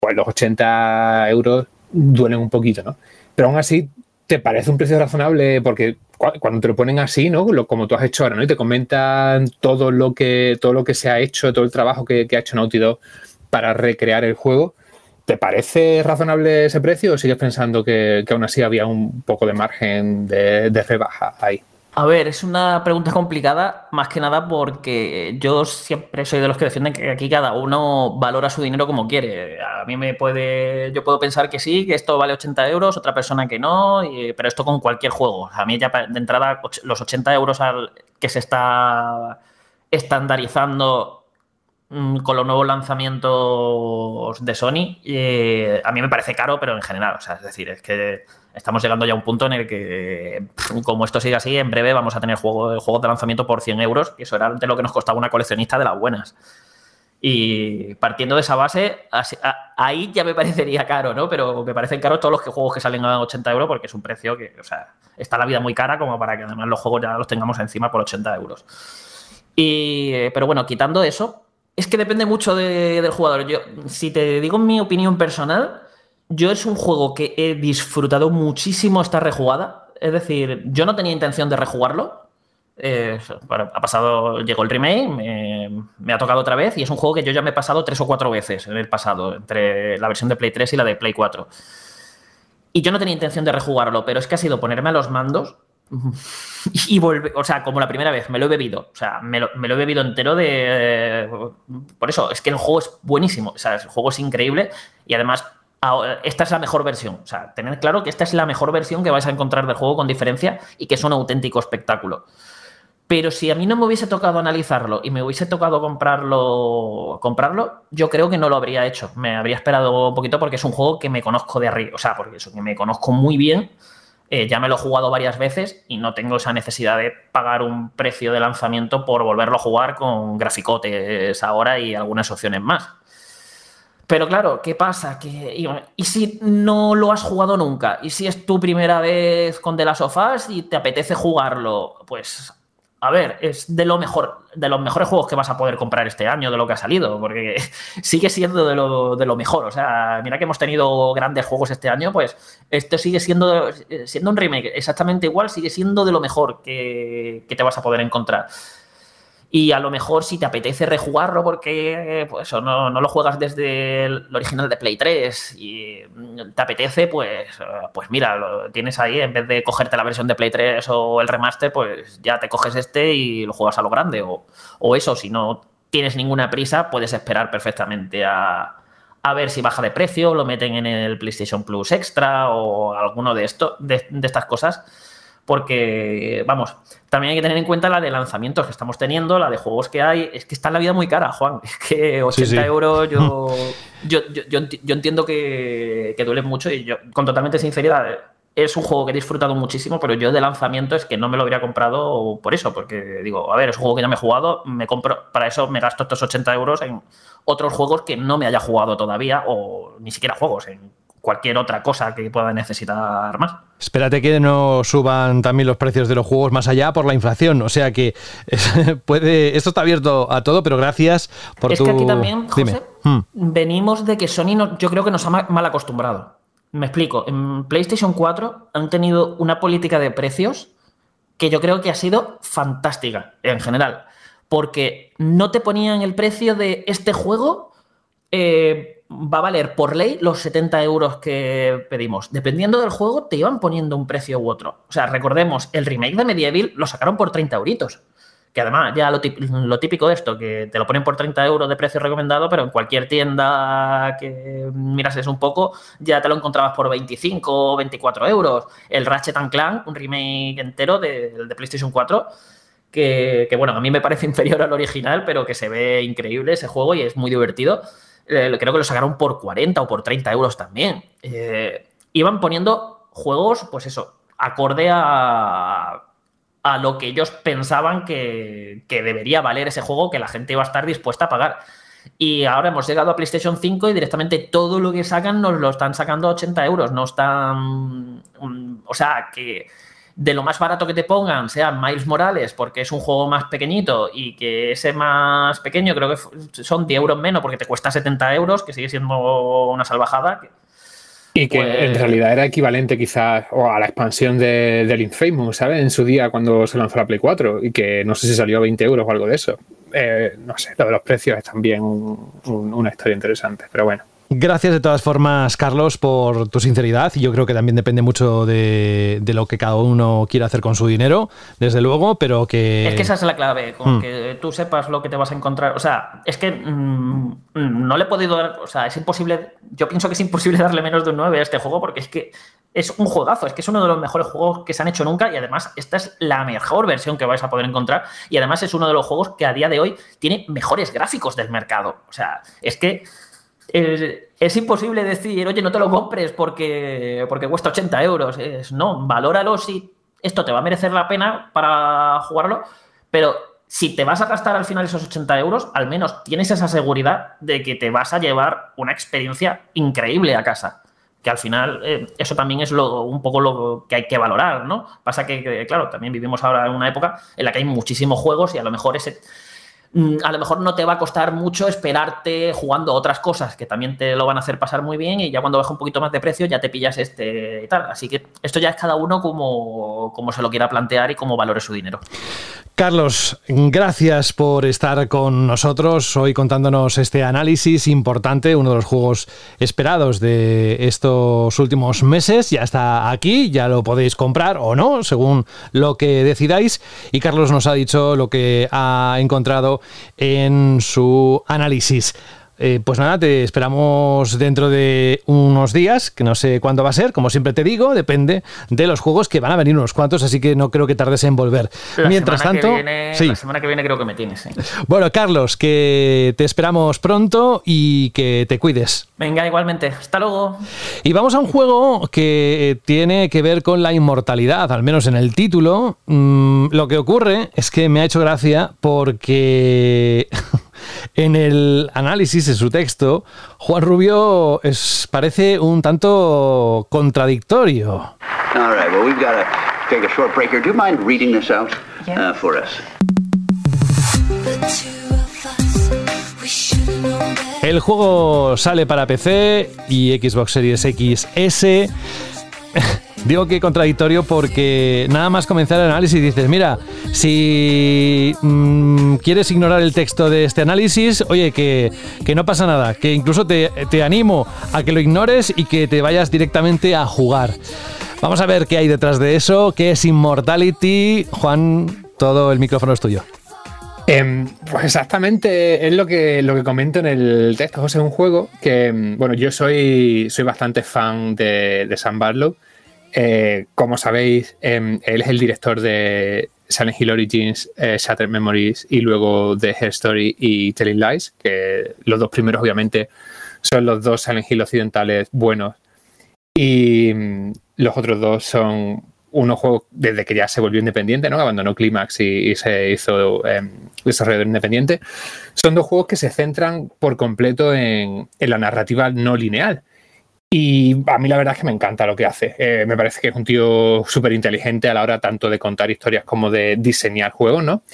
pues los 80 euros duelen un poquito, ¿no? Pero aún así, ¿te parece un precio razonable? Porque cuando te lo ponen así, ¿no? como tú has hecho ahora, ¿no? Y te comentan todo lo que, todo lo que se ha hecho, todo el trabajo que, ha hecho Naughty Dog para recrear el juego. ¿Te parece razonable ese precio o sigues pensando que, aún así había un poco de margen de rebaja ahí? A ver, es una pregunta complicada, más que nada porque yo siempre soy de los que defienden que aquí cada uno valora su dinero como quiere. A mí me puede, yo puedo pensar que sí, que esto vale 80 euros, otra persona que no, pero esto con cualquier juego. A mí ya de entrada los 80 euros al, que se está estandarizando mm, con los nuevos lanzamientos de Sony, eh, a mí me parece caro, pero en general, o sea, es decir, es que estamos llegando ya a un punto en el que, como esto sigue así, en breve vamos a tener juegos juego de lanzamiento por 100 euros, que eso era antes lo que nos costaba una coleccionista de las buenas. Y partiendo de esa base, ahí ya me parecería caro, ¿no? Pero me parecen caros todos los juegos que salen a 80 euros porque es un precio que, o sea, está la vida muy cara como para que además los juegos ya los tengamos encima por 80 euros. Y, pero bueno, quitando eso, es que depende mucho del jugador. Yo, si te digo mi opinión personal, yo es un juego que he disfrutado muchísimo esta rejugada. Es decir, yo no tenía intención de rejugarlo. Ha pasado, llegó el remake, me, ha tocado otra vez y es un juego que yo ya me he pasado tres o cuatro veces en el pasado, entre la versión de Play 3 y la de Play 4. Y yo no tenía intención de rejugarlo, pero es que ha sido ponerme a los mandos y volver, o sea, como la primera vez, me lo he bebido. O sea, me lo, he bebido entero de... por eso, es que el juego es buenísimo. O sea, el juego es increíble y además esta es la mejor versión. O sea, tened claro que esta es la mejor versión que vais a encontrar del juego con diferencia y que es un auténtico espectáculo. Pero si a mí no me hubiese tocado analizarlo y me hubiese tocado comprarlo, comprarlo, yo creo que no lo habría hecho. Me habría esperado un poquito porque es un juego que me conozco de arriba. O sea, porque eso, que me conozco muy bien. Eh, ya me lo he jugado varias veces y no tengo esa necesidad de pagar un precio de lanzamiento por volverlo a jugar con graficotes ahora y algunas opciones más. Pero claro, ¿qué pasa? Que, y, si no lo has jugado nunca? ¿Y si es tu primera vez con The Last of Us y te apetece jugarlo? Pues, a ver, es de lo mejor, de los mejores juegos que vas a poder comprar este año, de lo que ha salido, porque sigue siendo de lo, de lo mejor. O sea, mira que hemos tenido grandes juegos este año, pues esto sigue siendo, siendo un remake exactamente igual, sigue siendo de lo mejor que, que te vas a poder encontrar y a lo mejor si te apetece rejugarlo porque pues, no, no, lo juegas desde el original de Play 3 y te apetece, pues, pues mira, lo tienes ahí, en vez de cogerte la versión de Play 3 o el remaster, pues ya te coges este y lo juegas a lo grande. O, o eso, si no tienes ninguna prisa, puedes esperar perfectamente a, a ver si baja de precio, lo meten en el PlayStation Plus Extra o alguno de, esto, de, de estas cosas porque, vamos, también hay que tener en cuenta la de lanzamientos que estamos teniendo, la de juegos que hay. Es que está en la vida muy cara, Juan. Es que 80 euros yo, yo, yo, entiendo que, que, duele mucho y yo, con totalmente sinceridad, es un juego que he disfrutado muchísimo, pero yo de lanzamiento es que no me lo habría comprado por eso, porque digo, a ver, es un juego que ya me he jugado, me compro, para eso me gasto estos 80 euros en otros juegos que no me haya jugado todavía o ni siquiera juegos, en cualquier otra cosa que pueda necesitar más. Espérate que no suban también los precios de los juegos más allá por la inflación. O sea que puede. Esto está abierto a todo, pero gracias por es tu. Es que aquí también, José, hmm. venimos de que Sony yo creo que nos ha mal acostumbrado. Me explico. En PlayStation 4 han tenido una política de precios que yo creo que ha sido fantástica en general. Porque no te ponían el precio de este juego. Eh, va a valer por ley los 70 euros que pedimos. Dependiendo del juego, te iban poniendo un precio u otro. O sea, recordemos, el remake de Medieval lo sacaron por 30 euritos. que además ya lo, típico de esto, que te lo ponen por 30 euros de precio recomendado, pero en cualquier tienda que mirases un poco, ya te lo encontrabas por 25 o 24 euros. El Ratchet Clank, un remake entero de, de PlayStation 4, que, bueno, a mí me parece inferior al original, pero que se ve increíble ese juego y es muy divertido. Eh, creo que lo sacaron por 40 o por 30 euros también. Eh, iban poniendo juegos, pues eso, acorde a a lo que ellos pensaban que, debería valer ese juego, que la gente iba a estar dispuesta a pagar. Y ahora hemos llegado a PlayStation 5 y directamente todo lo que sacan nos lo están sacando a 80 euros. No están. Mm, o sea, que de lo más barato que te pongan sea Miles Morales, porque es un juego más pequeñito y que ese más pequeño creo que son 10 euros menos porque te cuesta 70 euros, que sigue siendo una salvajada. Y que en pues realidad era equivalente quizás a la expansión de, del Infamous, ¿sabes? En su día cuando se lanzó la Play 4 y que no sé si salió a 20 euros o algo de eso. Eh, no sé, lo de los precios es también una historia interesante, pero bueno. Gracias de todas formas, Carlos, por tu sinceridad. Y yo creo que también depende mucho de, lo que cada uno quiera hacer con su dinero, desde luego, pero que... Es que esa es la clave, con mm. que tú sepas lo que te vas a encontrar. O sea, es que mm, no le he podido dar... O sea, es imposible... Yo pienso que es imposible darle menos de un 9 a este juego porque es que es un juegazo, es que es uno de los mejores juegos que se han hecho nunca y además esta es la mejor versión que vais a poder encontrar y además es uno de los juegos que a día de hoy tiene mejores gráficos del mercado. O sea, es que es, imposible decir, oye, no te lo compres porque, porque cuesta 80 euros. Es, no, valóralo si esto te va a merecer la pena para jugarlo, pero si te vas a gastar al final esos 80 euros, al menos tienes esa seguridad de que te vas a llevar una experiencia increíble a casa. Que al final eh, eso también es lo, un poco lo que hay que valorar, ¿no? Pasa que, claro, también vivimos ahora en una época en la que hay muchísimos juegos y a lo mejor ese a lo mejor no te va a costar mucho esperarte jugando otras cosas que también te lo van a hacer pasar muy bien y ya cuando baja un poquito más de precio ya te pillas este y tal. Así que esto ya es cada uno como, como se lo quiera plantear y cómo valore su dinero. Carlos, gracias por estar con nosotros hoy contándonos este análisis importante, uno de los juegos esperados de estos últimos meses. Ya está aquí, ya lo podéis comprar o no, según lo que decidáis. Y Carlos nos ha dicho lo que ha encontrado en su análisis. Eh, pues nada, te esperamos dentro de unos días, que no sé cuándo va a ser, como siempre te digo, depende de los juegos que van a venir unos cuantos, así que no creo que tardes en volver. Mientras tanto, la semana que viene creo que me tienes. Bueno, Carlos, que te esperamos pronto y que te cuides. Venga, igualmente. Hasta luego. Y vamos a un juego que tiene que ver con la inmortalidad, al menos en el título. Mm, lo que ocurre es que me ha hecho gracia porque En el análisis, en su texto, Juan Rubio es, parece un tanto contradictorio. All right, well, we've got to take a short break here. Do you mind reading this out uh, for us? El juego sale para PC y Xbox Series XS. Digo que contradictorio porque nada más comenzar el análisis dices, mira, si mm, quieres ignorar el texto de este análisis, oye, que, no pasa nada, que incluso te, te animo a que lo ignores y que te vayas directamente a jugar. Vamos a ver qué hay detrás de eso, qué es Immortality. Juan, todo el micrófono es tuyo. Em, pues exactamente es lo que, lo que comento en el texto. José, un juego que, em, bueno, yo soy, soy bastante fan de, de Sam Barlow. Eh, como sabéis, em, él es el director de Silent Hill Origins, eh, Shattered Memories y luego de Hair Story y Telling Lies, que los dos primeros obviamente son los dos Silent Hill occidentales buenos y los otros dos son unos juegos desde que ya se volvió independiente, ¿no? abandonó Climax y, se hizo em, desarrollador independiente. Son dos juegos que se centran por completo en la narrativa no lineal y a mí la verdad es que me encanta lo que hace. Eh, me parece que es un tío súper inteligente a la hora tanto de contar historias como de diseñar juegos, ¿no?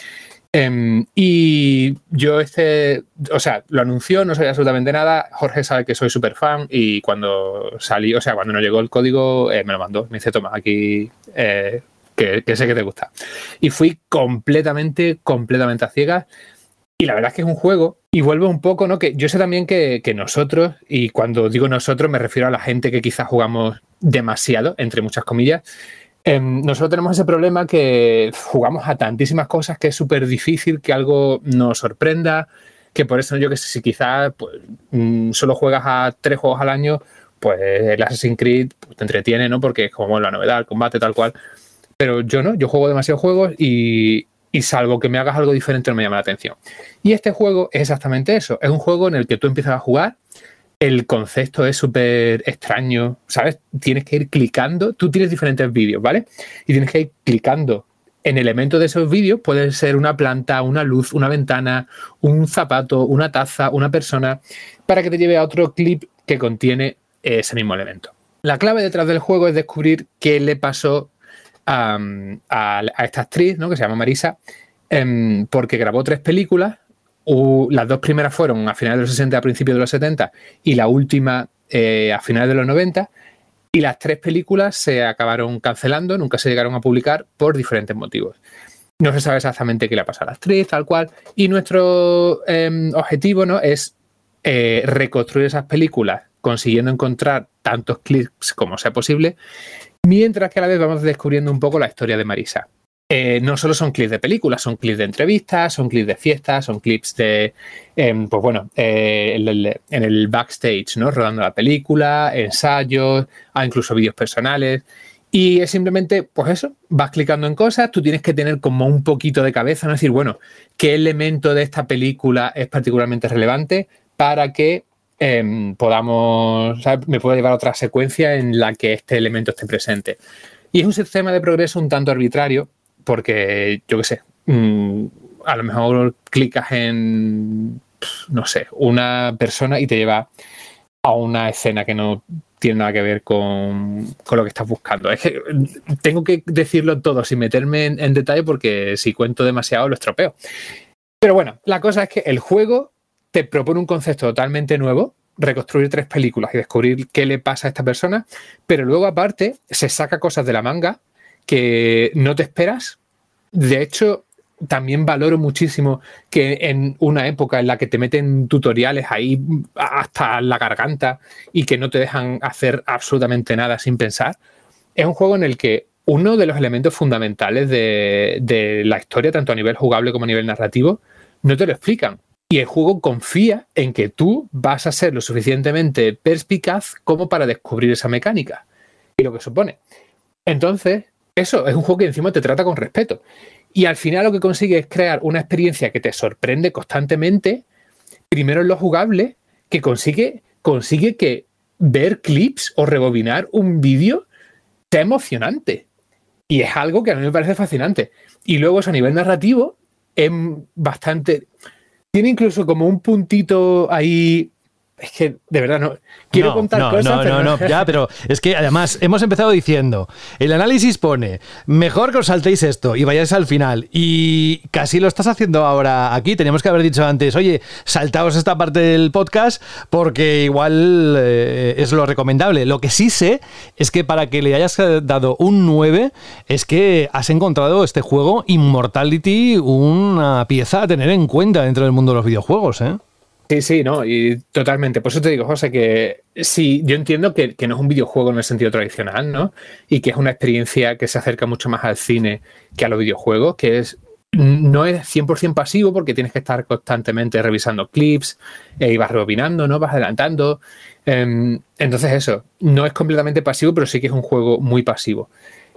Em, y yo este, o sea, lo anunció, no sabía absolutamente nada. Jorge sabe que soy súper fan y cuando salí, o sea, cuando no llegó el código, eh, me lo mandó. Me dice, toma, aquí eh, que, que, sé que te gusta. Y fui completamente, completamente a ciegas. Y la verdad es que es un juego y vuelve un poco, ¿no? Que yo sé también que, nosotros, y cuando digo nosotros me refiero a la gente que quizás jugamos demasiado, entre muchas comillas, Em, nosotros tenemos ese problema que jugamos a tantísimas cosas que es súper difícil que algo nos sorprenda, que por eso yo que sé, si quizás pues, mm, solo juegas a tres juegos al año, pues el Assassin's Creed pues, te entretiene, ¿no? Porque es como la novedad, el combate, tal cual. Pero yo no, yo juego demasiados juegos y, y salvo que me hagas algo diferente no me llama la atención. Y este juego es exactamente eso, es un juego en el que tú empiezas a jugar el concepto es súper extraño, ¿sabes? Tienes que ir clicando, tú tienes diferentes vídeos, ¿vale? Y tienes que ir clicando en elementos de esos vídeos, puede ser una planta, una luz, una ventana, un zapato, una taza, una persona, para que te lleve a otro clip que contiene ese mismo elemento. La clave detrás del juego es descubrir qué le pasó a, esta actriz, ¿no? Que se llama Marisa, em, porque grabó tres películas las dos primeras fueron a finales de los 60, a principios de los 70 y la última eh, a finales de los 90. Y las tres películas se acabaron cancelando, nunca se llegaron a publicar por diferentes motivos. No se sabe exactamente qué le ha pasado a la actriz, tal cual. Y nuestro em, objetivo ¿no? es eh, reconstruir esas películas consiguiendo encontrar tantos clips como sea posible, mientras que a la vez vamos descubriendo un poco la historia de Marisa. Eh, no solo son clips de películas, son clips de entrevistas, son clips de fiestas, son clips de, em, pues bueno, eh, en el backstage, ¿no? Rodando la película, ensayos, ah, incluso vídeos personales. Y es simplemente, pues eso, vas clicando en cosas, tú tienes que tener como un poquito de cabeza, ¿no? decir, bueno, ¿qué elemento de esta película es particularmente relevante para que em, podamos, me pueda llevar a otra secuencia en la que este elemento esté presente? Y es un sistema de progreso un tanto arbitrario, porque yo qué sé, mm, a lo mejor clicas en, no sé, una persona y te lleva a una escena que no tiene nada que ver con, lo que estás buscando. Es que tengo que decirlo todo sin meterme en, detalle porque si cuento demasiado lo estropeo. Pero bueno, la cosa es que el juego te propone un concepto totalmente nuevo, reconstruir tres películas y descubrir qué le pasa a esta persona, pero luego aparte se saca cosas de la manga que no te esperas. De hecho, también valoro muchísimo que en una época en la que te meten tutoriales ahí hasta la garganta y que no te dejan hacer absolutamente nada sin pensar, es un juego en el que uno de los elementos fundamentales de, la historia, tanto a nivel jugable como a nivel narrativo, no te lo explican. Y el juego confía en que tú vas a ser lo suficientemente perspicaz como para descubrir esa mecánica y lo que supone. Entonces, eso es un juego que encima te trata con respeto. Y al final lo que consigue es crear una experiencia que te sorprende constantemente, primero en lo jugable, que consigue, consigue que ver clips o rebobinar un vídeo sea emocionante. Y es algo que a mí me parece fascinante. Y luego eso a nivel narrativo es bastante... Tiene incluso como un puntito ahí es que de verdad no quiero contar cosas. No, pero no, no, ya, pero es que además hemos empezado diciendo, el análisis pone, mejor que os saltéis esto y vayáis al final. Y casi lo estás haciendo ahora aquí. Teníamos que haber dicho antes, oye, saltaos esta parte del podcast porque igual eh, es lo recomendable. Lo que sí sé es que para que le hayas dado un 9 es que has encontrado este juego Immortality una pieza a tener en cuenta dentro del mundo de los videojuegos, ¿eh? Sí, sí, no, y totalmente. Por eso te digo, José, que sí, yo entiendo que, no es un videojuego en el sentido tradicional, ¿no? Y que es una experiencia que se acerca mucho más al cine que a los videojuegos, que es no es 100% pasivo porque tienes que estar constantemente revisando clips e y vas rebobinando, ¿no? Vas adelantando. Em, entonces eso, no es completamente pasivo, pero sí que es un juego muy pasivo.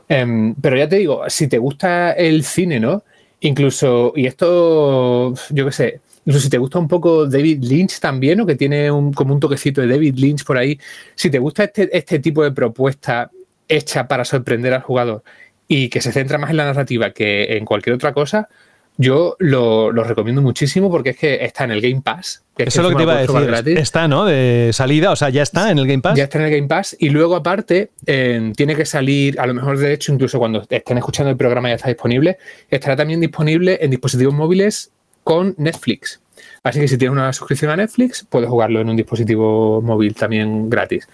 Em, pero ya te digo, si te gusta el cine, ¿no? Incluso, y esto, yo qué sé, Incluso si te gusta un poco David Lynch también, o que tiene un, como un toquecito de David Lynch por ahí, si te gusta este, este tipo de propuesta hecha para sorprender al jugador y que se centra más en la narrativa que en cualquier otra cosa, yo lo, recomiendo muchísimo porque es que está en el Game Pass. Eso es lo que te iba a decir. Está, ¿no? De salida, o sea, ya está en el Game Pass. Ya está en el Game Pass. Y luego, aparte, eh, tiene que salir, a lo mejor, de hecho, incluso cuando estén escuchando el programa ya está disponible. Estará también disponible en dispositivos móviles con Netflix. Así que si tienes una suscripción a Netflix, puedes jugarlo en un dispositivo móvil también gratis.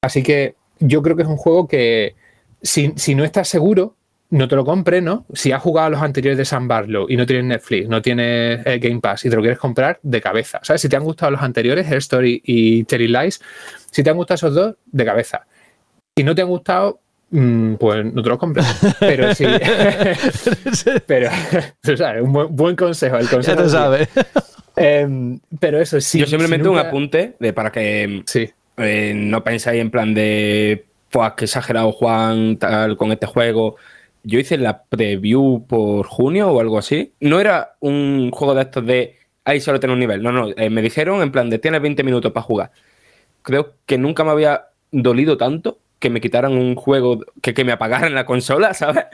Así que yo creo que es un juego que si, no estás seguro, no te lo compres, ¿no? Si has jugado a los anteriores de San Barlow y no tienes Netflix, no tienes eh, Game Pass y te lo quieres comprar, de cabeza. ¿Sabes? Si te han gustado los anteriores, Hair Story y Terry Lies, si te han gustado esos dos, de cabeza. Si no te han gustado, pues no te lo compres. Pero sí. pero, tú sabes, un buen, buen consejo. El consejo Ya te sí. sabe. Em, pero eso sí. Yo simplemente si un apunte de para que Sí. eh, no pensáis en plan de, pues qué exagerado Juan tal con este juego. Yo hice la preview por junio o algo así. No era un juego de estos de, ahí solo tiene un nivel. No, no, eh, me dijeron en plan de, tienes 20 minutos para jugar. Creo que nunca me había dolido tanto que me quitaran un juego, que, que me apagaran la consola, ¿sabes?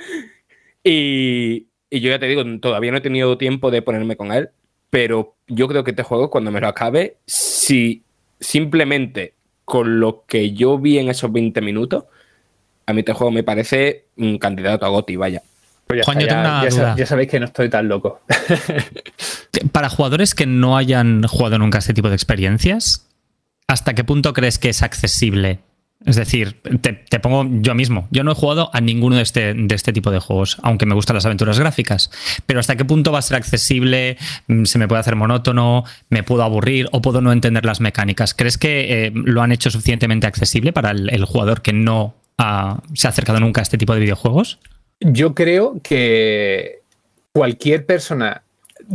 Y, y yo ya te digo, todavía no he tenido tiempo de ponerme con él, pero yo creo que este juego, cuando me lo acabe, si simplemente con lo que yo vi en esos 20 minutos, a mí este juego me parece un candidato a GOTY, vaya. Pues ya, Juan, está, yo tengo ya- una ya duda. ya sabéis que no estoy tan loco. Para jugadores que no hayan jugado nunca este tipo de experiencias, ¿hasta qué punto crees que es accesible? Es decir, te, pongo yo mismo. Yo no he jugado a ninguno de este, de este tipo de juegos, aunque me gustan las aventuras gráficas. Pero ¿hasta qué punto va a ser accesible? Mm, ¿Se me puede hacer monótono? ¿Me puedo aburrir? ¿O puedo no entender las mecánicas? ¿Crees que eh, lo han hecho suficientemente accesible para el, jugador que no ha- se ha acercado nunca a este tipo de videojuegos? Yo creo que cualquier persona.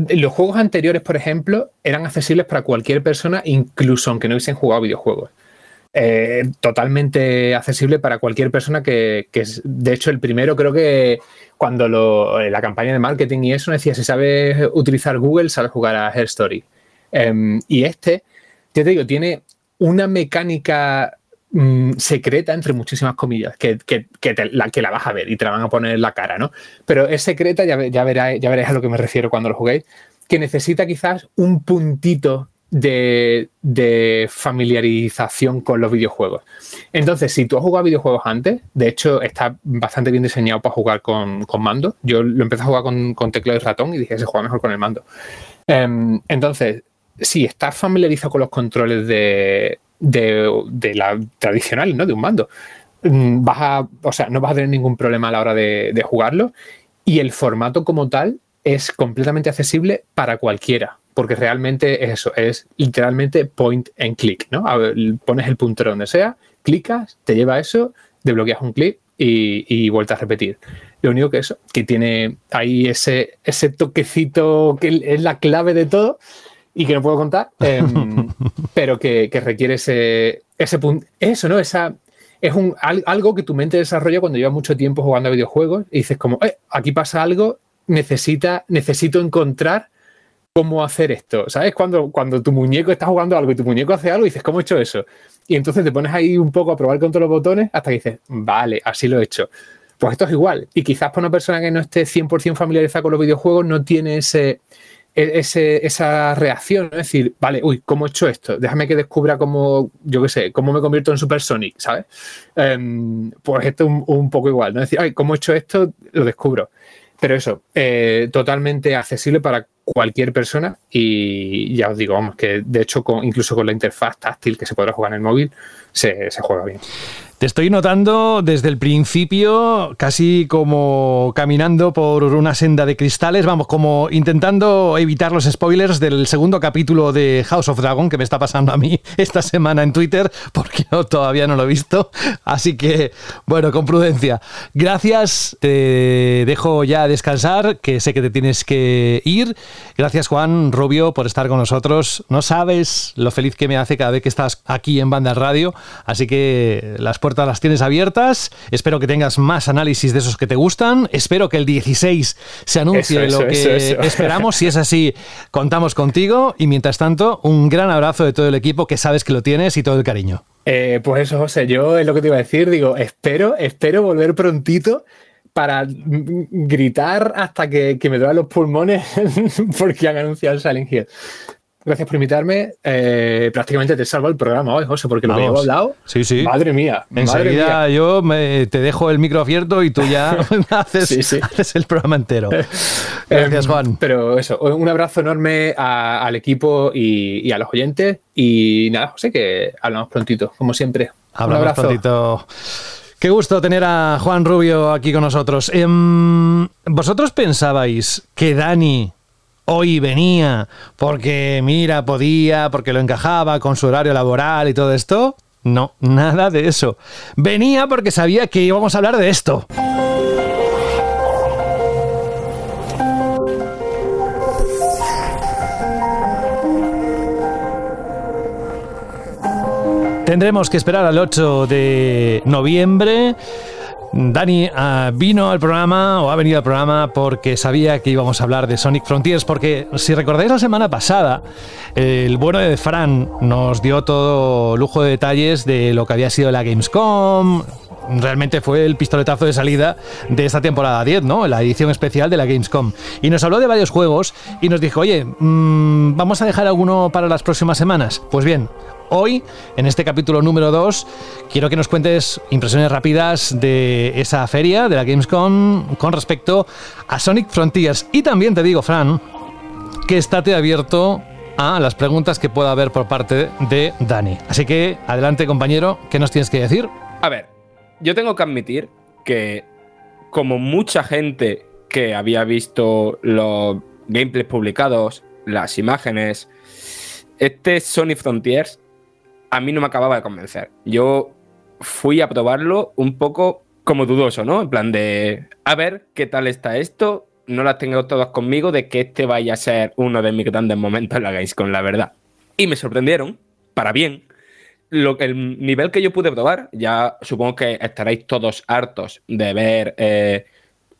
Los juegos anteriores, por ejemplo, eran accesibles para cualquier persona, incluso aunque no hubiesen jugado videojuegos. Eh, totalmente accesible para cualquier persona que, que de hecho, el primero creo que cuando en la campaña de marketing y eso decía, si sabes utilizar Google, sabes jugar a Her Story. Em, y este, ya te digo, tiene una mecánica mm, secreta, entre muchísimas comillas, que, que- la, que la vas a ver y te la van a poner en la cara, ¿no? Pero es secreta, ya, ya, ya veréis a lo que me refiero cuando lo juguéis, que necesita quizás un puntito de, familiarización con los videojuegos. Entonces, si tú has jugado videojuegos antes, de hecho está bastante bien diseñado para jugar con, con mando. Yo lo empecé a jugar con, con teclado y ratón y dije, se juega mejor con el mando. Em, entonces, si estás familiarizado con los controles de, de, de la tradicional, ¿no? De un mando, mm, vas a, o sea, no vas a tener ningún problema a la hora de, de jugarlo. Y el formato como tal es completamente accesible para cualquiera, porque realmente es eso, es literalmente point and click, ¿no? Ver, pones el puntero donde sea, clicas, te lleva a eso, desbloqueas un clip y, y vuelta a repetir. Lo único que eso, que tiene ahí ese, ese toquecito que es la clave de todo y que no puedo contar, em, pero que, que requiere ese, ese punto, eso, ¿no? Esa, es un, al- algo que tu mente desarrolla cuando llevas mucho tiempo jugando a videojuegos y dices como, eh, aquí pasa algo, necesita, necesito encontrar cómo hacer esto. ¿Sabes? Cuando, cuando tu muñeco está jugando algo y tu muñeco hace algo y dices, ¿cómo he hecho eso? Y entonces te pones ahí un poco a probar con todos los botones hasta que dices, vale, así lo he hecho. Pues esto es igual. Y quizás para una persona que no esté 100% familiarizada con los videojuegos no tiene ese, e- ese, esa reacción, es decir, vale, uy, ¿cómo he hecho esto? Déjame que descubra cómo, yo qué sé, cómo me convierto en Super Sonic, ¿sabes? Em, pues esto es un, un poco igual, ¿no? Es decir, ay, ¿cómo he hecho esto? Lo descubro. Pero eso, eh, totalmente accesible para cualquier persona y ya os digo, vamos, que de hecho incluso con la interfaz táctil que se podrá jugar en el móvil, se, juega bien. Te estoy notando desde el principio casi como caminando por una senda de cristales, vamos, como intentando evitar los spoilers del segundo capítulo de House of Dragon que me está pasando a mí esta semana en Twitter, porque yo todavía no lo he visto. Así que, bueno, con prudencia. Gracias, te dejo ya descansar, que sé que te tienes que ir. Gracias Juan Rubio por estar con nosotros. No sabes lo feliz que me hace cada vez que estás aquí en Banda Radio, así que las puertas las tienes abiertas. Espero que tengas más análisis de esos que te gustan. Espero que el 16 se anuncie Eso, lo eso, que eso, esperamos. Si es así, contamos contigo. Y mientras tanto, un gran abrazo de todo el equipo que sabes que lo tienes y todo el cariño. Eh, pues eso, José, yo es lo que te iba a decir, digo, espero, espero volver prontito para gritar hasta que, que me duelen los pulmones porque han anunciado el Silent Hill. Gracias por invitarme. Eh, prácticamente te salvo el programa hoy, José, porque lo que Vamos. llevo hablado. Sí, sí. Madre mía. madre Enseguida mía. yo me- te dejo el micro abierto y tú ya haces, Sí, sí. haces el programa entero. Gracias, Em, Juan. Pero eso, un abrazo enorme a- al equipo y, y a los oyentes. Y nada, José, que hablamos prontito, como siempre. Hablamos un abrazo. prontito. Qué gusto tener a Juan Rubio aquí con nosotros. Em, ¿Vosotros pensabais que Dani hoy venía porque, mira, podía, porque lo encajaba con su horario laboral y todo esto? no, nada de eso. Venía porque sabía que íbamos a hablar de esto. Tendremos que esperar al 8 de noviembre. Dani ah, vino al programa o ha venido al programa porque sabía que íbamos a hablar de Sonic Frontiers, porque si recordáis la semana pasada, el bueno de Fran nos dio todo lujo de detalles de lo que había sido la Gamescom, realmente fue el pistoletazo de salida de esta temporada 10, ¿no? La edición especial de la Gamescom. Y nos habló de varios juegos y nos dijo, oye, mm, vamos a dejar alguno para las próximas semanas. Pues bien, Hoy, en este capítulo número 2, quiero que nos cuentes impresiones rápidas de esa feria, de la Gamescom, con respecto a Sonic Frontiers. Y también te digo, Fran, que estate abierto a las preguntas que pueda haber por parte de Dani. Así que, adelante, compañero, ¿qué nos tienes que decir? A ver, yo tengo que admitir que, como mucha gente que había visto los gameplays publicados, las imágenes, este Sonic Frontiers a mí no me acababa de convencer. Yo fui a probarlo un poco como dudoso, ¿no? En plan de, a ver qué tal está esto. No las tengo todas conmigo de que este vaya a ser uno de mis grandes momentos en la Gamescom, la verdad. Y me sorprendieron, para bien. Lo, el nivel que yo pude probar, ya supongo que estaréis todos hartos de ver eh,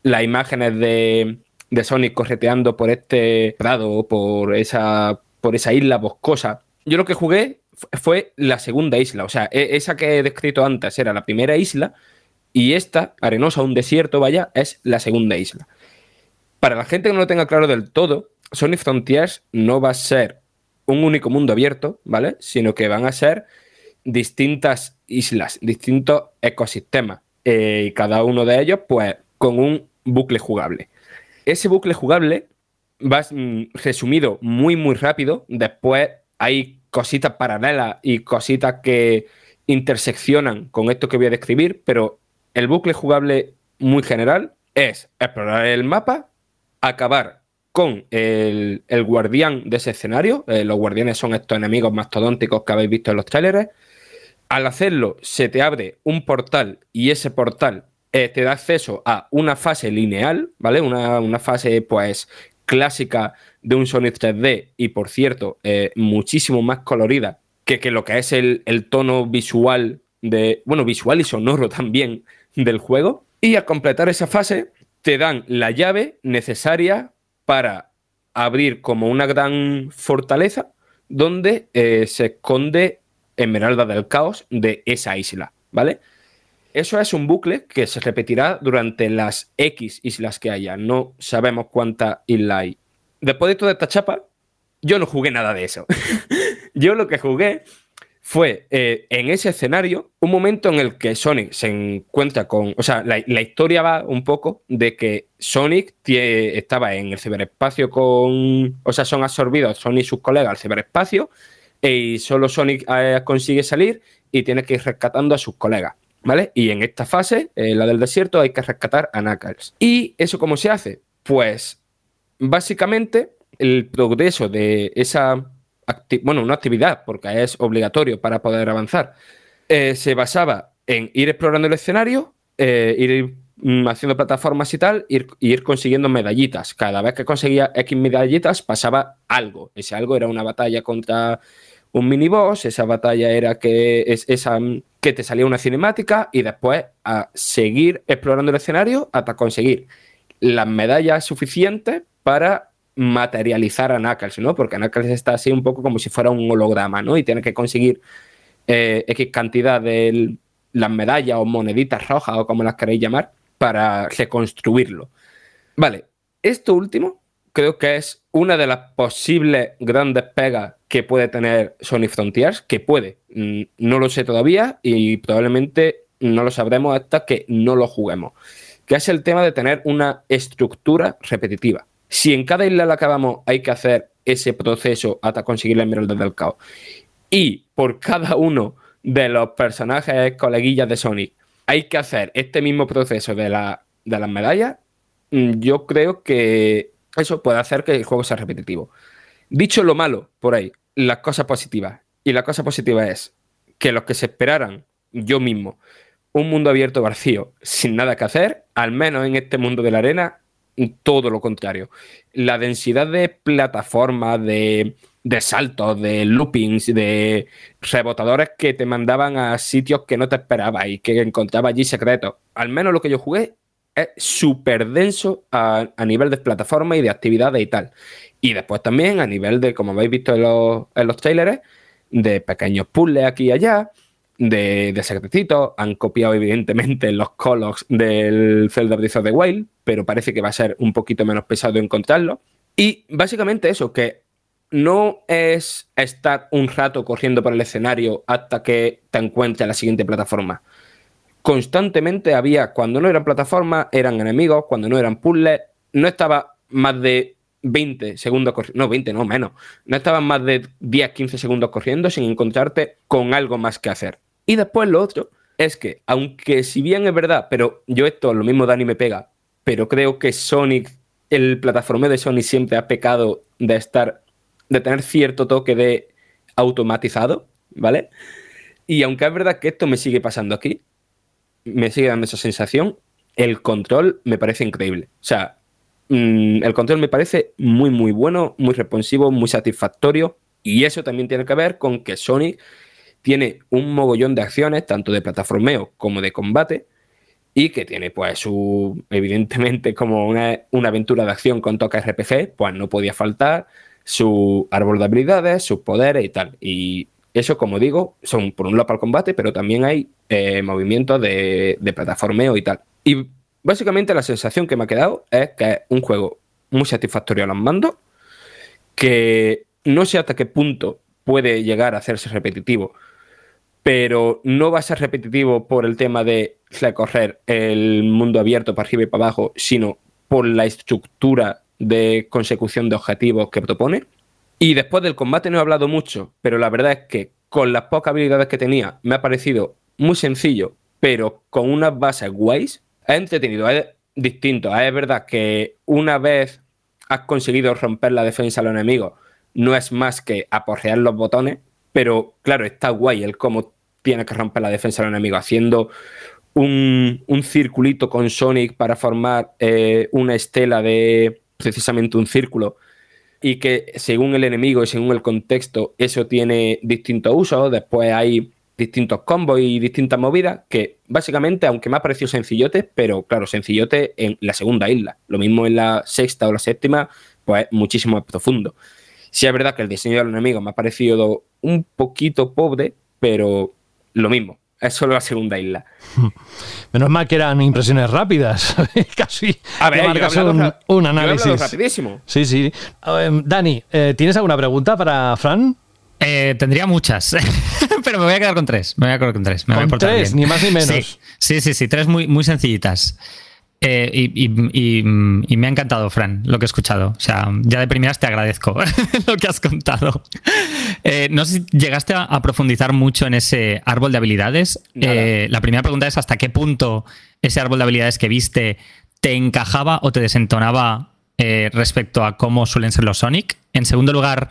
las imágenes de, de Sonic correteando por este prado, por esa, por esa isla boscosa. Yo lo que jugué fue la segunda isla. O sea, e, esa que he descrito antes era la primera isla y esta, arenosa, un desierto, vaya, es la segunda isla. Para la gente que no lo tenga claro del todo, Sonic Frontiers no va a ser un único mundo abierto, ¿vale? Sino que van a ser distintas islas, distintos ecosistemas. Eh, y cada uno de ellos, pues, con un bucle jugable. Ese bucle jugable va mm, resumido muy, muy rápido. Después hay cositas paralelas y cositas que interseccionan con esto que voy a describir, pero el bucle jugable muy general es explorar el mapa, acabar con el, guardián de ese escenario. Eh, los guardianes son estos enemigos mastodónticos que habéis visto en los trailers. Al hacerlo, se te abre un portal y ese portal eh, te da acceso a una fase lineal, ¿vale? Una, una fase, pues, clásica de un Sonic 3D y por cierto, eh, muchísimo más colorida que, que, lo que es el, tono visual de, bueno, visual y sonoro también del juego. Y al completar esa fase, te dan la llave necesaria para abrir como una gran fortaleza donde eh, se esconde Esmeralda del Caos de esa isla, ¿vale? Eso es un bucle que se repetirá durante las X islas que haya. No sabemos cuántas islas hay después de toda esta chapa, yo no jugué nada de eso. yo lo que jugué fue eh, en ese escenario un momento en el que Sonic se encuentra con. O sea, la, historia va un poco de que Sonic estaba en el ciberespacio con. O sea, son absorbidos Sonic y sus colegas al ciberespacio y solo Sonic eh, consigue salir y tiene que ir rescatando a sus colegas. ¿Vale? Y en esta fase, eh, la del desierto, hay que rescatar a Knuckles. ¿Y eso cómo se hace? Pues básicamente el progreso de esa bueno, una actividad, porque es obligatorio para poder avanzar, eh, se basaba en ir explorando el escenario, eh, ir haciendo plataformas y tal, ir, ir consiguiendo medallitas. Cada vez que conseguía X medallitas pasaba algo. Ese algo era una batalla contra un miniboss, esa batalla era que, es, esa, que te salía una cinemática y después a seguir explorando el escenario hasta conseguir las medallas suficientes para materializar a Knuckles, ¿no? Porque Knuckles está así un poco como si fuera un holograma, ¿no? Y tiene que conseguir eh, X cantidad de las medallas o moneditas rojas o como las queréis llamar para reconstruirlo. Vale, esto último creo que es una de las posibles grandes pegas que puede tener Sony Frontiers, que puede, mm, no lo sé todavía y probablemente no lo sabremos hasta que no lo juguemos, que es el tema de tener una estructura repetitiva. Si en cada isla la acabamos hay que hacer ese proceso hasta conseguir la Emerald del Caos, y por cada uno de los personajes coleguillas de Sonic hay que hacer este mismo proceso de, la, de las medallas, mm, yo creo que eso puede hacer que el juego sea repetitivo. Dicho lo malo por ahí, las cosas positivas. Y la cosa positiva es que los que se esperaran, yo mismo, un mundo abierto vacío, sin nada que hacer, al menos en este mundo de la arena, todo lo contrario. La densidad de plataformas, de, de saltos, de loopings, de rebotadores que te mandaban a sitios que no te esperabas y que encontraba allí secretos. Al menos lo que yo jugué es súper denso a, a, nivel de plataforma y de actividades y tal. Y después también a nivel de, como habéis visto en los, en los trailers, de pequeños puzzles aquí y allá, de, de. Han copiado, evidentemente, los colos del Zelda Breath of the Wild, pero parece que va a ser un poquito menos pesado encontrarlo. Y básicamente eso, que no es estar un rato corriendo por el escenario hasta que te encuentres la siguiente plataforma. Constantemente había, cuando no eran plataformas, eran enemigos, cuando no eran puzzles, no estaba más de 20 segundos corriendo, no 20, no menos, no estaban más de 10, 15 segundos corriendo sin encontrarte con algo más que hacer. Y después lo otro es que, aunque si bien es verdad, pero yo esto lo mismo Dani me pega, pero creo que Sonic, el plataforma de Sonic siempre ha pecado de estar, de tener cierto toque de automatizado, ¿vale? Y aunque es verdad que esto me sigue pasando aquí, me sigue dando esa sensación, el control me parece increíble. O sea, mmm, el control me parece muy, muy bueno, muy responsivo, muy satisfactorio. Y eso también tiene que ver con que Sonic tiene un mogollón de acciones, tanto de plataformeo como de combate, y que tiene, pues, su, evidentemente, como una, aventura de acción con toque RPG, pues no podía faltar su árbol de habilidades, sus poderes y tal. Y eso, como digo, son por un lado para el combate, pero también hay eh, movimientos de, de, plataformeo y tal. Y básicamente la sensación que me ha quedado es que es un juego muy satisfactorio a los mandos, que no sé hasta qué punto puede llegar a hacerse repetitivo, pero no va a ser repetitivo por el tema de recorrer el mundo abierto para arriba y para abajo, sino por la estructura de consecución de objetivos que propone. Y después del combate no he hablado mucho, pero la verdad es que con las pocas habilidades que tenía me ha parecido muy sencillo, pero con unas bases guays. Es entretenido, es distinto. Es verdad que una vez has conseguido romper la defensa a los enemigos, no es más que aporrear los botones, pero claro, está guay el cómo tiene que romper la defensa del enemigo, haciendo un, un circulito con Sonic para formar eh, una estela de precisamente un círculo y que según el enemigo y según el contexto eso tiene distintos usos, después hay distintos combos y distintas movidas que básicamente, aunque me ha parecido sencillote, pero claro, sencillote en la segunda isla, lo mismo en la sexta o la séptima, pues muchísimo más profundo. Sí es verdad que el diseño del enemigo me ha parecido un poquito pobre, pero lo mismo. Es solo la segunda isla. Menos mal que eran impresiones rápidas. Casi. A ver, marcas un, un, análisis. rapidísimo. Sí, sí. Um, Dani, eh, ¿tienes alguna pregunta para Fran? Eh, tendría muchas, pero me voy a quedar con tres. Me voy a quedar con tres. Me con voy a tres, bien. ni más ni menos. Sí, sí, sí, sí tres muy, muy sencillitas. Eh, y, y, y, y, me ha encantado, Fran, lo que he escuchado. O sea, ya de primeras te agradezco lo que has contado. Eh, no sé si llegaste a, a, profundizar mucho en ese árbol de habilidades. Eh, la primera pregunta es: ¿hasta qué punto ese árbol de habilidades que viste te encajaba o te desentonaba respecto a cómo suelen ser los Sonic? En segundo lugar,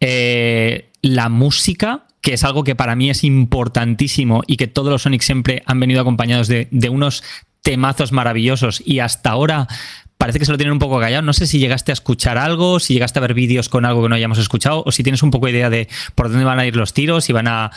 la música que es algo que para mí es importantísimo y que todos los Sonic siempre han venido acompañados de, de unos temazos maravillosos y hasta ahora parece que se lo tienen un poco callado. No sé si llegaste a escuchar algo, si llegaste a ver vídeos con algo que no hayamos escuchado, o si tienes un poco de idea de por dónde van a ir los tiros, si van a,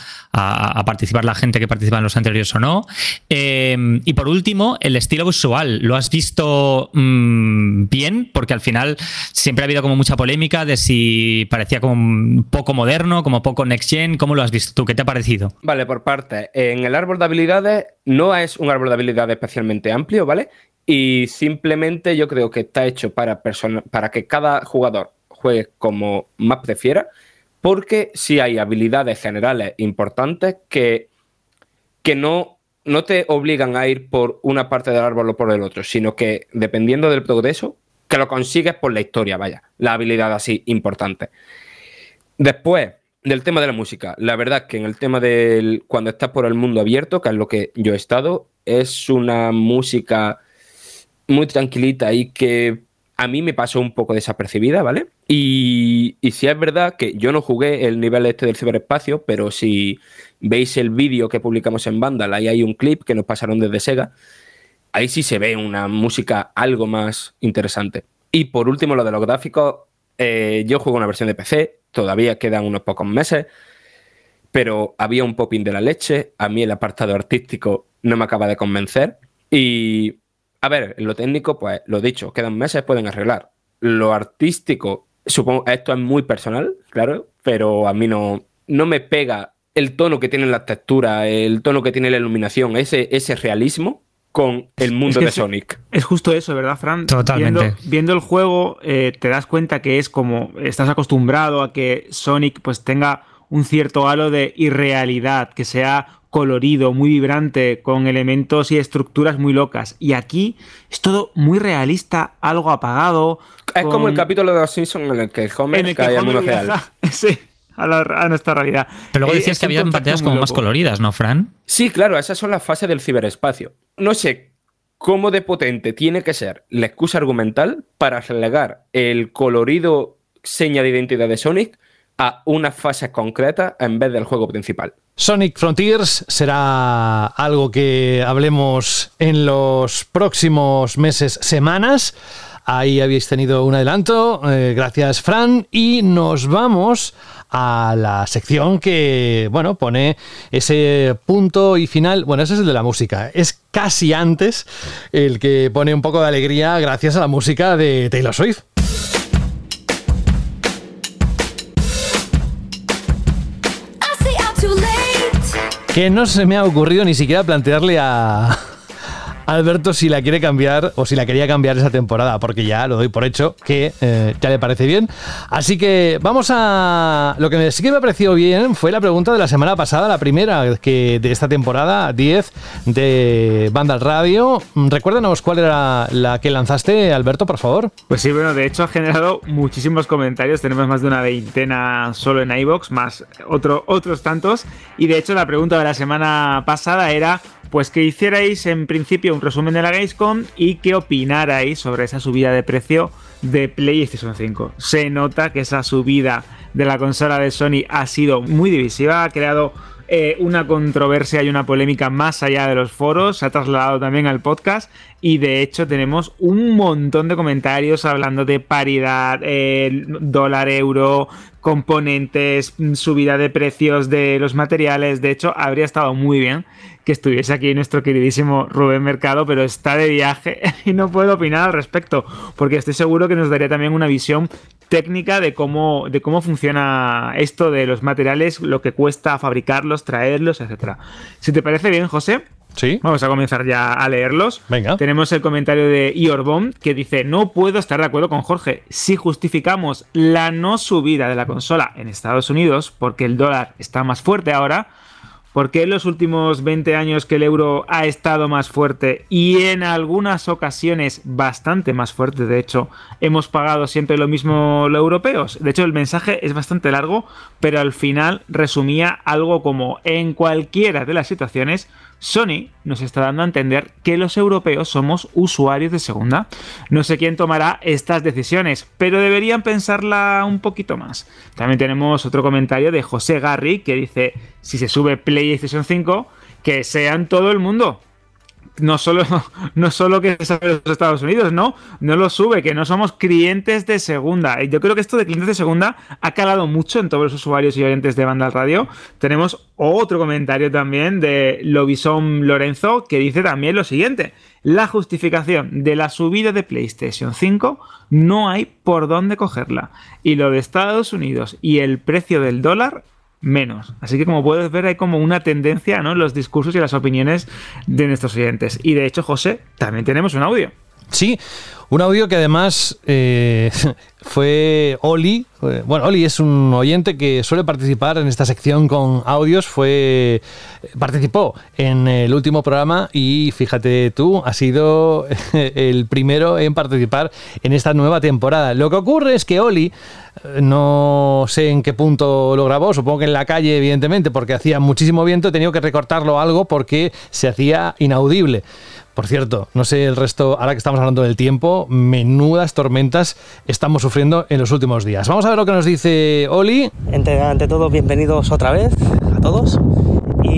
participar la gente que participa en los anteriores o no. Eh, y por último, el estilo visual. ¿Lo has visto mmm, bien? Porque al final siempre ha habido como mucha polémica de si parecía como poco moderno, como poco next gen. ¿Cómo lo has visto tú? ¿Qué te ha parecido? Vale, por parte. En el árbol de habilidades no es un árbol de habilidades especialmente amplio, ¿vale? Y simplemente yo creo que está hecho para, para que cada jugador juegue como más prefiera, porque sí hay habilidades generales importantes que, que no, no te obligan a ir por una parte del árbol o por el otro, sino que dependiendo del progreso, que lo consigues por la historia, vaya, la habilidad así importante. Después del tema de la música, la verdad que en el tema del cuando estás por el mundo abierto, que es lo que yo he estado, es una música muy tranquilita y que a mí me pasó un poco desapercibida, ¿vale? Y, si es verdad que yo no jugué el nivel este del ciberespacio, pero si veis el vídeo que publicamos en Vandal, ahí hay un clip que nos pasaron desde Sega, ahí sí se ve una música algo más interesante. Y por último, lo de los gráficos, eh, yo juego una versión de PC, todavía quedan unos pocos meses, pero había un popping de la leche, a mí el apartado artístico no me acaba de convencer y a ver, en lo técnico, pues lo dicho, quedan meses, pueden arreglar. Lo artístico, supongo, esto es muy personal, claro, pero a mí no, no me pega el tono que tiene la textura, el tono que tiene la iluminación, ese, ese realismo con el mundo de Sonic. Es justo eso, ¿verdad, Fran? Totalmente. Viendo, el juego, eh, te das cuenta que es como estás acostumbrado a que Sonic pues tenga un cierto halo de irrealidad, que sea colorido, muy vibrante, con elementos y estructuras muy locas. Y aquí es todo muy realista, algo apagado. Es como el capítulo de los Simpsons en el que Homer cae al mundo real. sí, a, nuestra realidad. Pero luego eh, decías que había pantallas como más coloridas, ¿no, Fran? Sí, claro, esas son las fases del ciberespacio. No sé cómo de potente tiene que ser la excusa argumental para relegar el colorido seña de identidad de Sonic a una fase concreta en vez del juego principal. Sonic Frontiers será algo que hablemos en los próximos meses, semanas. Ahí habéis tenido un adelanto. Eh, gracias, Fran. Y nos vamos a la sección que, bueno, pone ese punto y final. Bueno, ese es el de la música. Es casi antes el que pone un poco de alegría gracias a la música de Taylor Swift. Que no se me ha ocurrido ni siquiera plantearle a, Alberto si la quiere cambiar o si la quería cambiar esa temporada, porque ya lo doy por hecho que eh, ya le parece bien. Así que vamos a. Lo que sí que me ha parecido bien fue la pregunta de la semana pasada, la primera que de esta temporada 10 de Banda Radio. Recuérdanos cuál era la que lanzaste, Alberto, por favor. Pues sí, bueno, de hecho ha generado muchísimos comentarios. Tenemos más de una veintena solo en iBox, más otro, otros tantos. Y de hecho, la pregunta de la semana pasada era pues que hicierais en principio un resumen de la Gamescom y que opinarais sobre esa subida de precio de PlayStation 5. Se nota que esa subida de la consola de Sony ha sido muy divisiva, ha creado eh, una controversia y una polémica más allá de los foros, se ha trasladado también al podcast y de hecho tenemos un montón de comentarios hablando de paridad, eh, dólar, euro, componentes, subida de precios de los materiales. De hecho, habría estado muy bien que estuviese aquí nuestro queridísimo Rubén Mercado, pero está de viaje y no puedo opinar al respecto, porque estoy seguro que nos daría también una visión técnica de cómo, de cómo funciona esto de los materiales, lo que cuesta fabricarlos, traerlos, etc. Si te parece bien, José, ¿Sí? Vamos a comenzar ya a leerlos. Venga. Tenemos el comentario de Iorbom que dice: No puedo estar de acuerdo con Jorge. Si justificamos la no subida de la consola en Estados Unidos porque el dólar está más fuerte ahora, porque en los últimos 20 años que el euro ha estado más fuerte y en algunas ocasiones bastante más fuerte, de hecho, hemos pagado siempre lo mismo los europeos. De hecho, el mensaje es bastante largo, pero al final resumía algo como en cualquiera de las situaciones, Sony nos está dando a entender que los europeos somos usuarios de segunda. No sé quién tomará estas decisiones, pero deberían pensarla un poquito más. También tenemos otro comentario de José Garry que dice, si se sube PlayStation 5, que sean todo el mundo no solo, no solo que es los Estados Unidos, no, no lo sube, que no somos clientes de segunda. Y yo creo que esto de clientes de segunda ha calado mucho en todos los usuarios y oyentes de banda radio. Tenemos otro comentario también de Lobison Lorenzo que dice también lo siguiente. La justificación de la subida de PlayStation 5 no hay por dónde cogerla. Y lo de Estados Unidos y el precio del dólar menos. Así que como puedes ver hay como una tendencia ¿no? en los discursos y las opiniones de nuestros oyentes. Y de hecho, José, también tenemos un audio. Sí, un audio que además eh, fue Oli. Bueno, Oli es un oyente que suele participar en esta sección con audios. Fue participó en el último programa y fíjate tú, ha sido el primero en participar en esta nueva temporada. Lo que ocurre es que Oli eh, no sé en qué punto lo grabó, supongo que en la calle, evidentemente, porque hacía muchísimo viento, he tenido que recortarlo algo porque se hacía inaudible. Por cierto, no sé el resto, ahora que estamos hablando del tiempo, menudas tormentas estamos sufriendo en los últimos días. Vamos a ver lo que nos dice Oli. Ante, todo, bienvenidos otra vez a todos.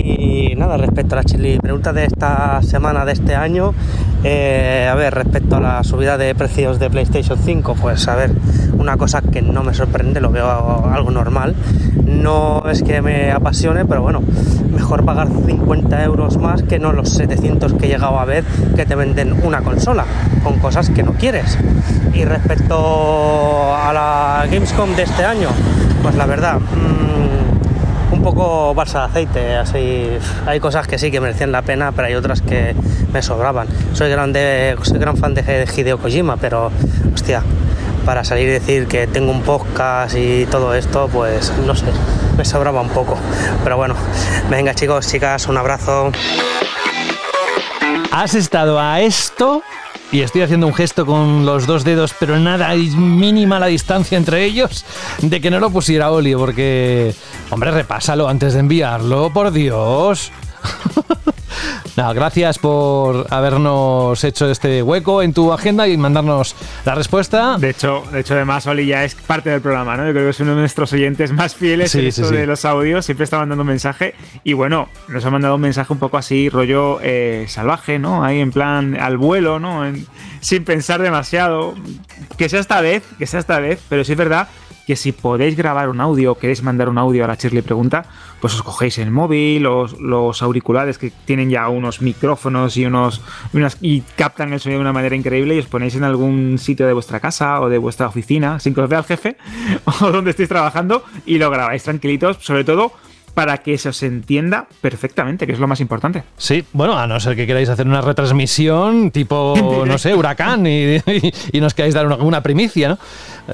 Y nada, respecto a la chili pregunta de esta semana, de este año, eh, a ver, respecto a la subida de precios de PlayStation 5, pues a ver, una cosa que no me sorprende, lo veo algo normal. No es que me apasione, pero bueno, mejor pagar 50 euros más que no los 700 que he llegado a ver que te venden una consola con cosas que no quieres. Y respecto a la Gamescom de este año, pues la verdad, mmm, un poco balsa de aceite, así hay cosas que sí que merecían la pena, pero hay otras que me sobraban. Soy grande, soy gran fan de Hideo Kojima, pero hostia, para salir y decir que tengo un podcast y todo esto, pues no sé, me sobraba un poco. Pero bueno, venga chicos, chicas, un abrazo. Has estado a esto y estoy haciendo un gesto con los dos dedos, pero nada, es mínima la distancia entre ellos de que no lo pusiera Oli, porque, hombre, repásalo antes de enviarlo, por Dios. Nada, gracias por habernos hecho este hueco en tu agenda y mandarnos la respuesta. De hecho, de hecho además, Oli ya es parte del programa, ¿no? Yo creo que es uno de nuestros oyentes más fieles en esto de los audios. Siempre está mandando un mensaje. Y bueno, nos ha mandado un mensaje un poco así, rollo eh, salvaje, ¿no? Ahí en plan al vuelo, ¿no? sin pensar demasiado. Que sea esta vez, que sea esta vez, pero sí es verdad que si podéis grabar un audio o queréis mandar un audio a la Shirley Pregunta, pues os cogéis el móvil, los, los auriculares que tienen ya unos micrófonos y unos y captan el sonido de una manera increíble y os ponéis en algún sitio de vuestra casa o de vuestra oficina sin que os vea el jefe o donde estéis trabajando y lo grabáis tranquilitos, sobre todo para que se os entienda perfectamente, que es lo más importante. Sí, bueno, a no ser que queráis hacer una retransmisión tipo, no sé, huracán y, nos queráis dar una, primicia, ¿no?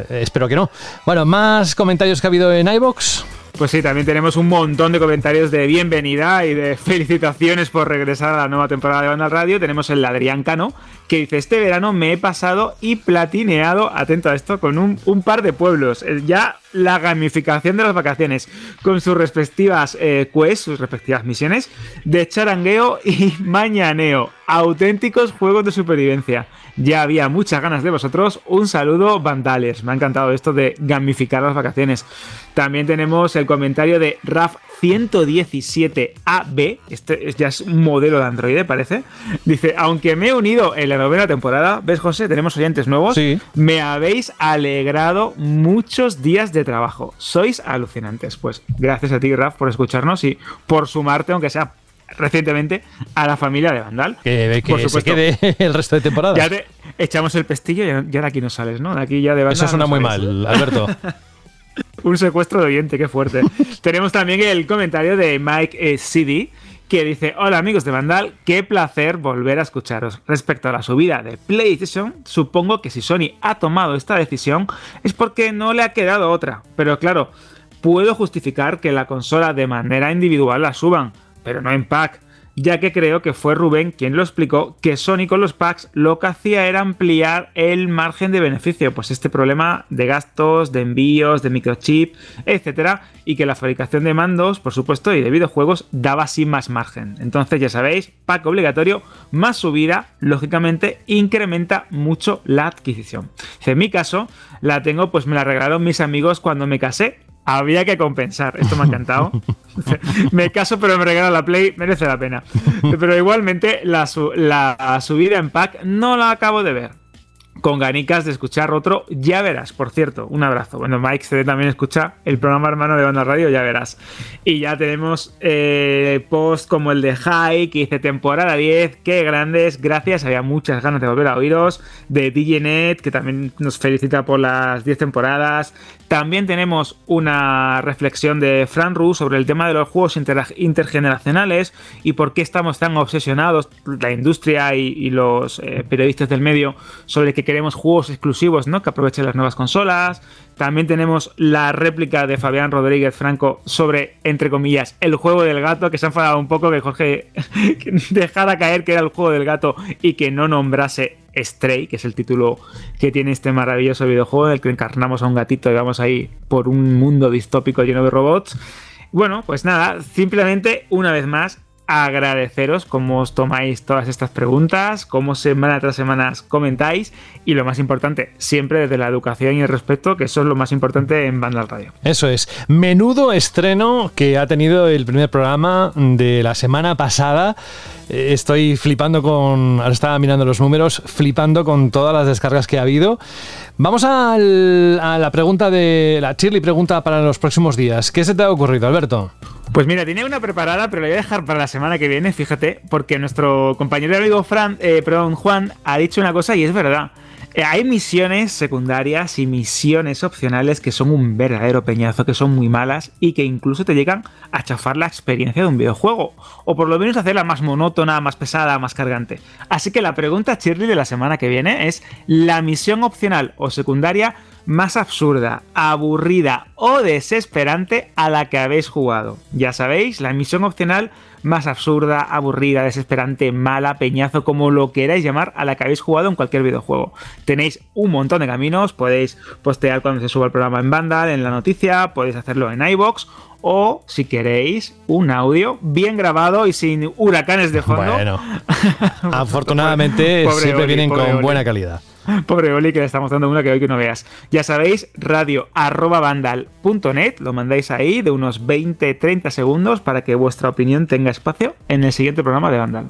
Eh, espero que no. Bueno, más comentarios que ha habido en iBox. Pues sí, también tenemos un montón de comentarios de bienvenida y de felicitaciones por regresar a la nueva temporada de Banda Radio. Tenemos el Adrián Cano, que dice, este verano me he pasado y platineado, atento a esto, con un, par de pueblos. Ya la gamificación de las vacaciones, con sus respectivas eh, quests, sus respectivas misiones, de charangueo y mañaneo. Auténticos juegos de supervivencia. Ya había muchas ganas de vosotros. Un saludo, Vandales. Me ha encantado esto de gamificar las vacaciones. También tenemos el comentario de Raf 117AB. Este ya es un modelo de Android, parece. Dice: Aunque me he unido en la novena temporada, ¿ves, José? Tenemos oyentes nuevos. Sí. Me habéis alegrado muchos días de trabajo. Sois alucinantes. Pues gracias a ti, Raf, por escucharnos y por sumarte, aunque sea recientemente a la familia de Vandal. Que, que Por supuesto, se quede el resto de temporada. Ya te echamos el pestillo y ya de aquí no sales, ¿no? De aquí ya de Vandal. Eso suena muy mal, Alberto. Un secuestro de oyente, qué fuerte. Tenemos también el comentario de Mike eh, CD que dice, hola amigos de Vandal, qué placer volver a escucharos. Respecto a la subida de PlayStation, supongo que si Sony ha tomado esta decisión es porque no le ha quedado otra. Pero claro, puedo justificar que la consola de manera individual la suban, pero no en pack, ya que creo que fue Rubén quien lo explicó que Sony con los packs lo que hacía era ampliar el margen de beneficio, pues este problema de gastos, de envíos, de microchip, etcétera, y que la fabricación de mandos, por supuesto, y de videojuegos daba así más margen. Entonces, ya sabéis, pack obligatorio más subida, lógicamente incrementa mucho la adquisición. En mi caso, la tengo, pues me la regalaron mis amigos cuando me casé había que compensar. Esto me ha encantado. me caso, pero me regala la Play, merece la pena. Pero igualmente, la, la subida en pack no la acabo de ver con ganicas de escuchar otro, ya verás, por cierto, un abrazo. Bueno, Mike CD también escucha el programa hermano de Banda Radio, ya verás. Y ya tenemos eh, post como el de High, que dice temporada 10, qué grandes, gracias, había muchas ganas de volver a oíros. De DJNet, que también nos felicita por las 10 temporadas. También tenemos una reflexión de Fran Ru sobre el tema de los juegos intergeneracionales y por qué estamos tan obsesionados, la industria y, los eh, periodistas del medio, sobre que queremos juegos exclusivos ¿no? que aprovechen las nuevas consolas. También tenemos la réplica de Fabián Rodríguez Franco sobre, entre comillas, el juego del gato, que se ha enfadado un poco que Jorge dejara caer que era el juego del gato y que no nombrase Stray, que es el título que tiene este maravilloso videojuego en el que encarnamos a un gatito y vamos ahí por un mundo distópico lleno de robots. Bueno, pues nada, simplemente una vez más agradeceros cómo os tomáis todas estas preguntas, cómo semana tras semana comentáis y lo más importante, siempre desde la educación y el respeto, que eso es lo más importante en Banda Radio. Eso es. Menudo estreno que ha tenido el primer programa de la semana pasada. Eh, Estoy flipando con. Ahora estaba mirando los números, flipando con todas las descargas que ha habido. Vamos al- a la pregunta de. La Shirley pregunta para los próximos días. ¿Qué se te ha ocurrido, Alberto? Pues mira, tenía una preparada, pero la voy a dejar para la semana que viene, fíjate, porque nuestro compañero y amigo Fran, eh, perdón, Juan ha dicho una cosa y es verdad. Eh, hay misiones secundarias y misiones opcionales que son un verdadero peñazo, que son muy malas y que incluso te llegan a chafar la experiencia de un videojuego. O por lo menos hacerla más monótona, más pesada, más cargante. Así que la pregunta, Shirley, de la semana que viene es la misión opcional o secundaria más absurda, aburrida o desesperante a la que habéis jugado. Ya sabéis, la misión opcional más absurda, aburrida, desesperante, mala, peñazo, como lo queráis llamar, a la que habéis jugado en cualquier videojuego. Tenéis un montón de caminos, podéis postear cuando se suba el programa en Vandal, en la noticia, podéis hacerlo en iBox o, si queréis, un audio bien grabado y sin huracanes de fondo. Bueno, afortunadamente Pobre siempre Oli, vienen con buena calidad. Pobre Oli, que le estamos dando una que hoy que no veas. Ya sabéis, radio arroba vandal.net, lo mandáis ahí de unos 20-30 segundos para que vuestra opinión tenga espacio en el siguiente programa de Vandal.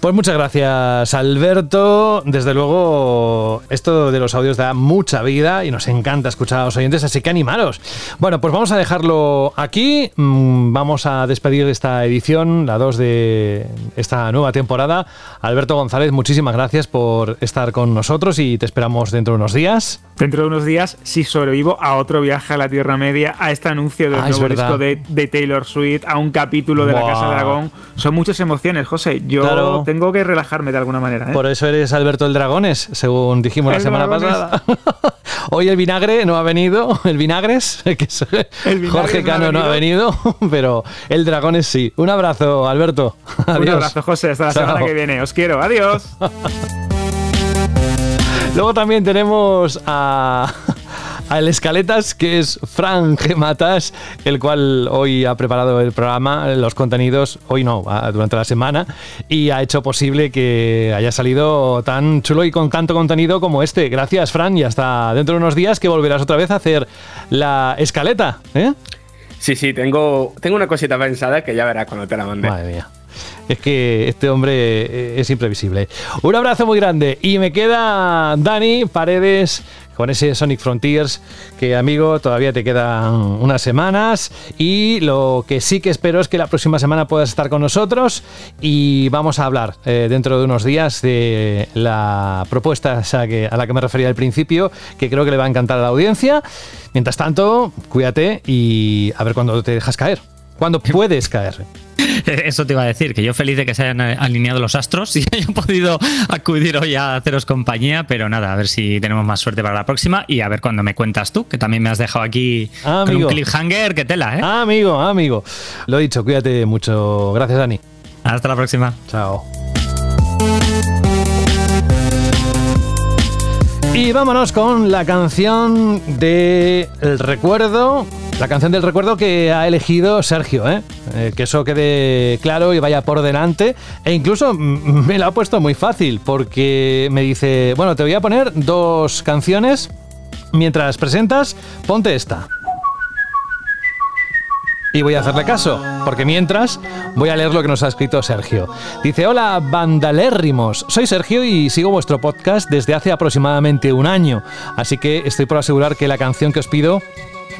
Pues muchas gracias, Alberto. Desde luego, esto de los audios da mucha vida y nos encanta escuchar a los oyentes, así que animaros. Bueno, pues vamos a dejarlo aquí. Mm, Vamos a despedir esta edición, la 2 de esta nueva temporada. Alberto González, muchísimas gracias por estar con nosotros y te esperamos dentro de unos días. Dentro de unos días, si sobrevivo a otro viaje a la Tierra Media, a este anuncio del Ah, nuevo disco de, de Taylor Swift, a un capítulo de la. Casa Dragón, son muchas emociones, José. Yo Claro. tengo que relajarme de alguna manera. ¿eh? Por eso eres Alberto el Dragones, según dijimos la semana Dragones. pasada. Hoy el vinagre no ha venido, el vinagres, que es- El vinagres Jorge no ha Cano no ha venido, pero el Dragones sí. Un abrazo, Alberto. Adiós. Un abrazo, José. Hasta la Chao. semana que viene. Os quiero. Adiós. Luego también tenemos a, a el Escaletas, que es Fran Gematas, el cual hoy ha preparado el programa, los contenidos, hoy no, a- durante la semana, y ha hecho posible que haya salido tan chulo y con tanto contenido como este. Gracias, Fran, y hasta dentro de unos días que volverás otra vez a hacer la escaleta. ¿eh? Sí, sí, tengo, tengo una cosita pensada que ya verás cuando te la mande. Madre mía. Es que este hombre eh, es imprevisible. Un abrazo muy grande. Y me queda Dani Paredes con ese Sonic Frontiers, que amigo, todavía te quedan unas semanas. Y lo que sí que espero es que la próxima semana puedas estar con nosotros y vamos a hablar eh, dentro de unos días de la propuesta que, a la que me refería al principio, que creo que le va a encantar a la audiencia. Mientras tanto, cuídate y a ver cuándo te dejas caer. Cuándo puedes caer. Eso te iba a decir, que yo feliz de que se hayan eh, alineado los astros y haya podido acudir hoy a haceros compañía, pero nada, a ver si tenemos más suerte para la próxima y a ver cuando me cuentas tú, que también me has dejado aquí Ah, con un cliffhanger, que tela, ¿eh? Ah, amigo, amigo. Lo dicho, cuídate mucho. Gracias, Dani. Hasta la próxima. Chao. Y vámonos con la canción del recuerdo. La canción del recuerdo que ha elegido Sergio, ¿eh? Eh, que eso quede claro y vaya por delante. E incluso me lo ha puesto muy fácil porque me dice, bueno, te voy a poner dos canciones. Mientras presentas, ponte esta. Y voy a hacerle caso, porque mientras voy a leer lo que nos ha escrito Sergio. Dice, hola, bandalérrimos. Soy Sergio y sigo vuestro podcast desde hace aproximadamente un año. Así que estoy por asegurar que la canción que os pido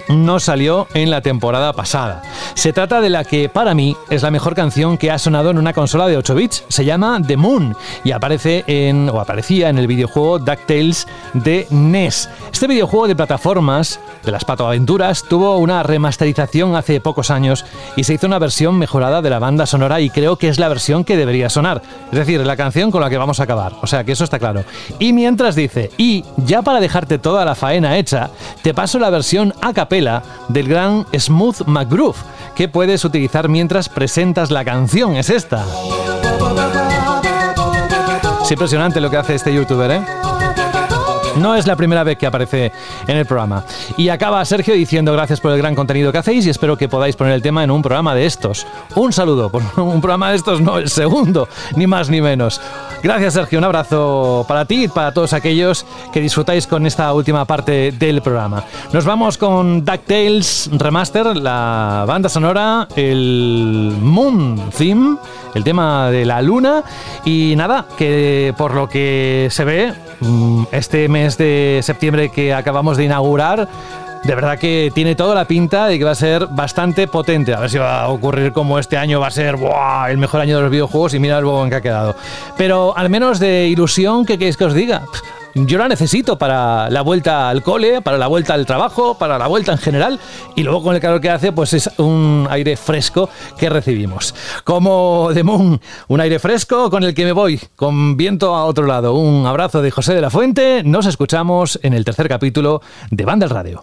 no salió en la temporada pasada. Se trata de la que para mí es la mejor canción que ha sonado en una consola de 8 bits. Se llama The Moon y aparece en o aparecía en el videojuego DuckTales de NES. Este videojuego de plataformas de las patoaventuras tuvo una remasterización hace pocos años y se hizo una versión mejorada de la banda sonora y creo que es la versión que debería sonar. Es decir, la canción con la que vamos a acabar. O sea, que eso está claro. Y mientras dice, y ya para dejarte toda la faena hecha, te paso la versión a del gran Smooth McGroove que puedes utilizar mientras presentas la canción. Es esta. Es impresionante lo que hace este youtuber, ¿eh? No es la primera vez que aparece en el programa. Y acaba Sergio diciendo gracias por el gran contenido que hacéis y espero que podáis poner el tema en un programa de estos. Un saludo, un programa de estos no el segundo, ni más ni menos. Gracias Sergio, un abrazo para ti y para todos aquellos que disfrutáis con esta última parte del programa. Nos vamos con DuckTales Remaster, la banda sonora, el Moon Theme, el tema de la luna y nada, que por lo que se ve, mm, este mes de septiembre que acabamos de inaugurar, de verdad que tiene toda la pinta de que va a ser bastante potente. A ver si va a ocurrir como este año va a ser el mejor año de los videojuegos y mira el bobo en que ha quedado. Pero al menos de ilusión, ¿qué queréis que os diga? Yo la necesito para la vuelta al cole, para la vuelta al trabajo, para la vuelta en general. Y luego con el calor que hace, pues es un aire fresco que recibimos. Como de Moon, un aire fresco con el que me voy, con viento a otro lado. Un abrazo de José de la Fuente. Nos escuchamos en el tercer capítulo de Banda del Radio.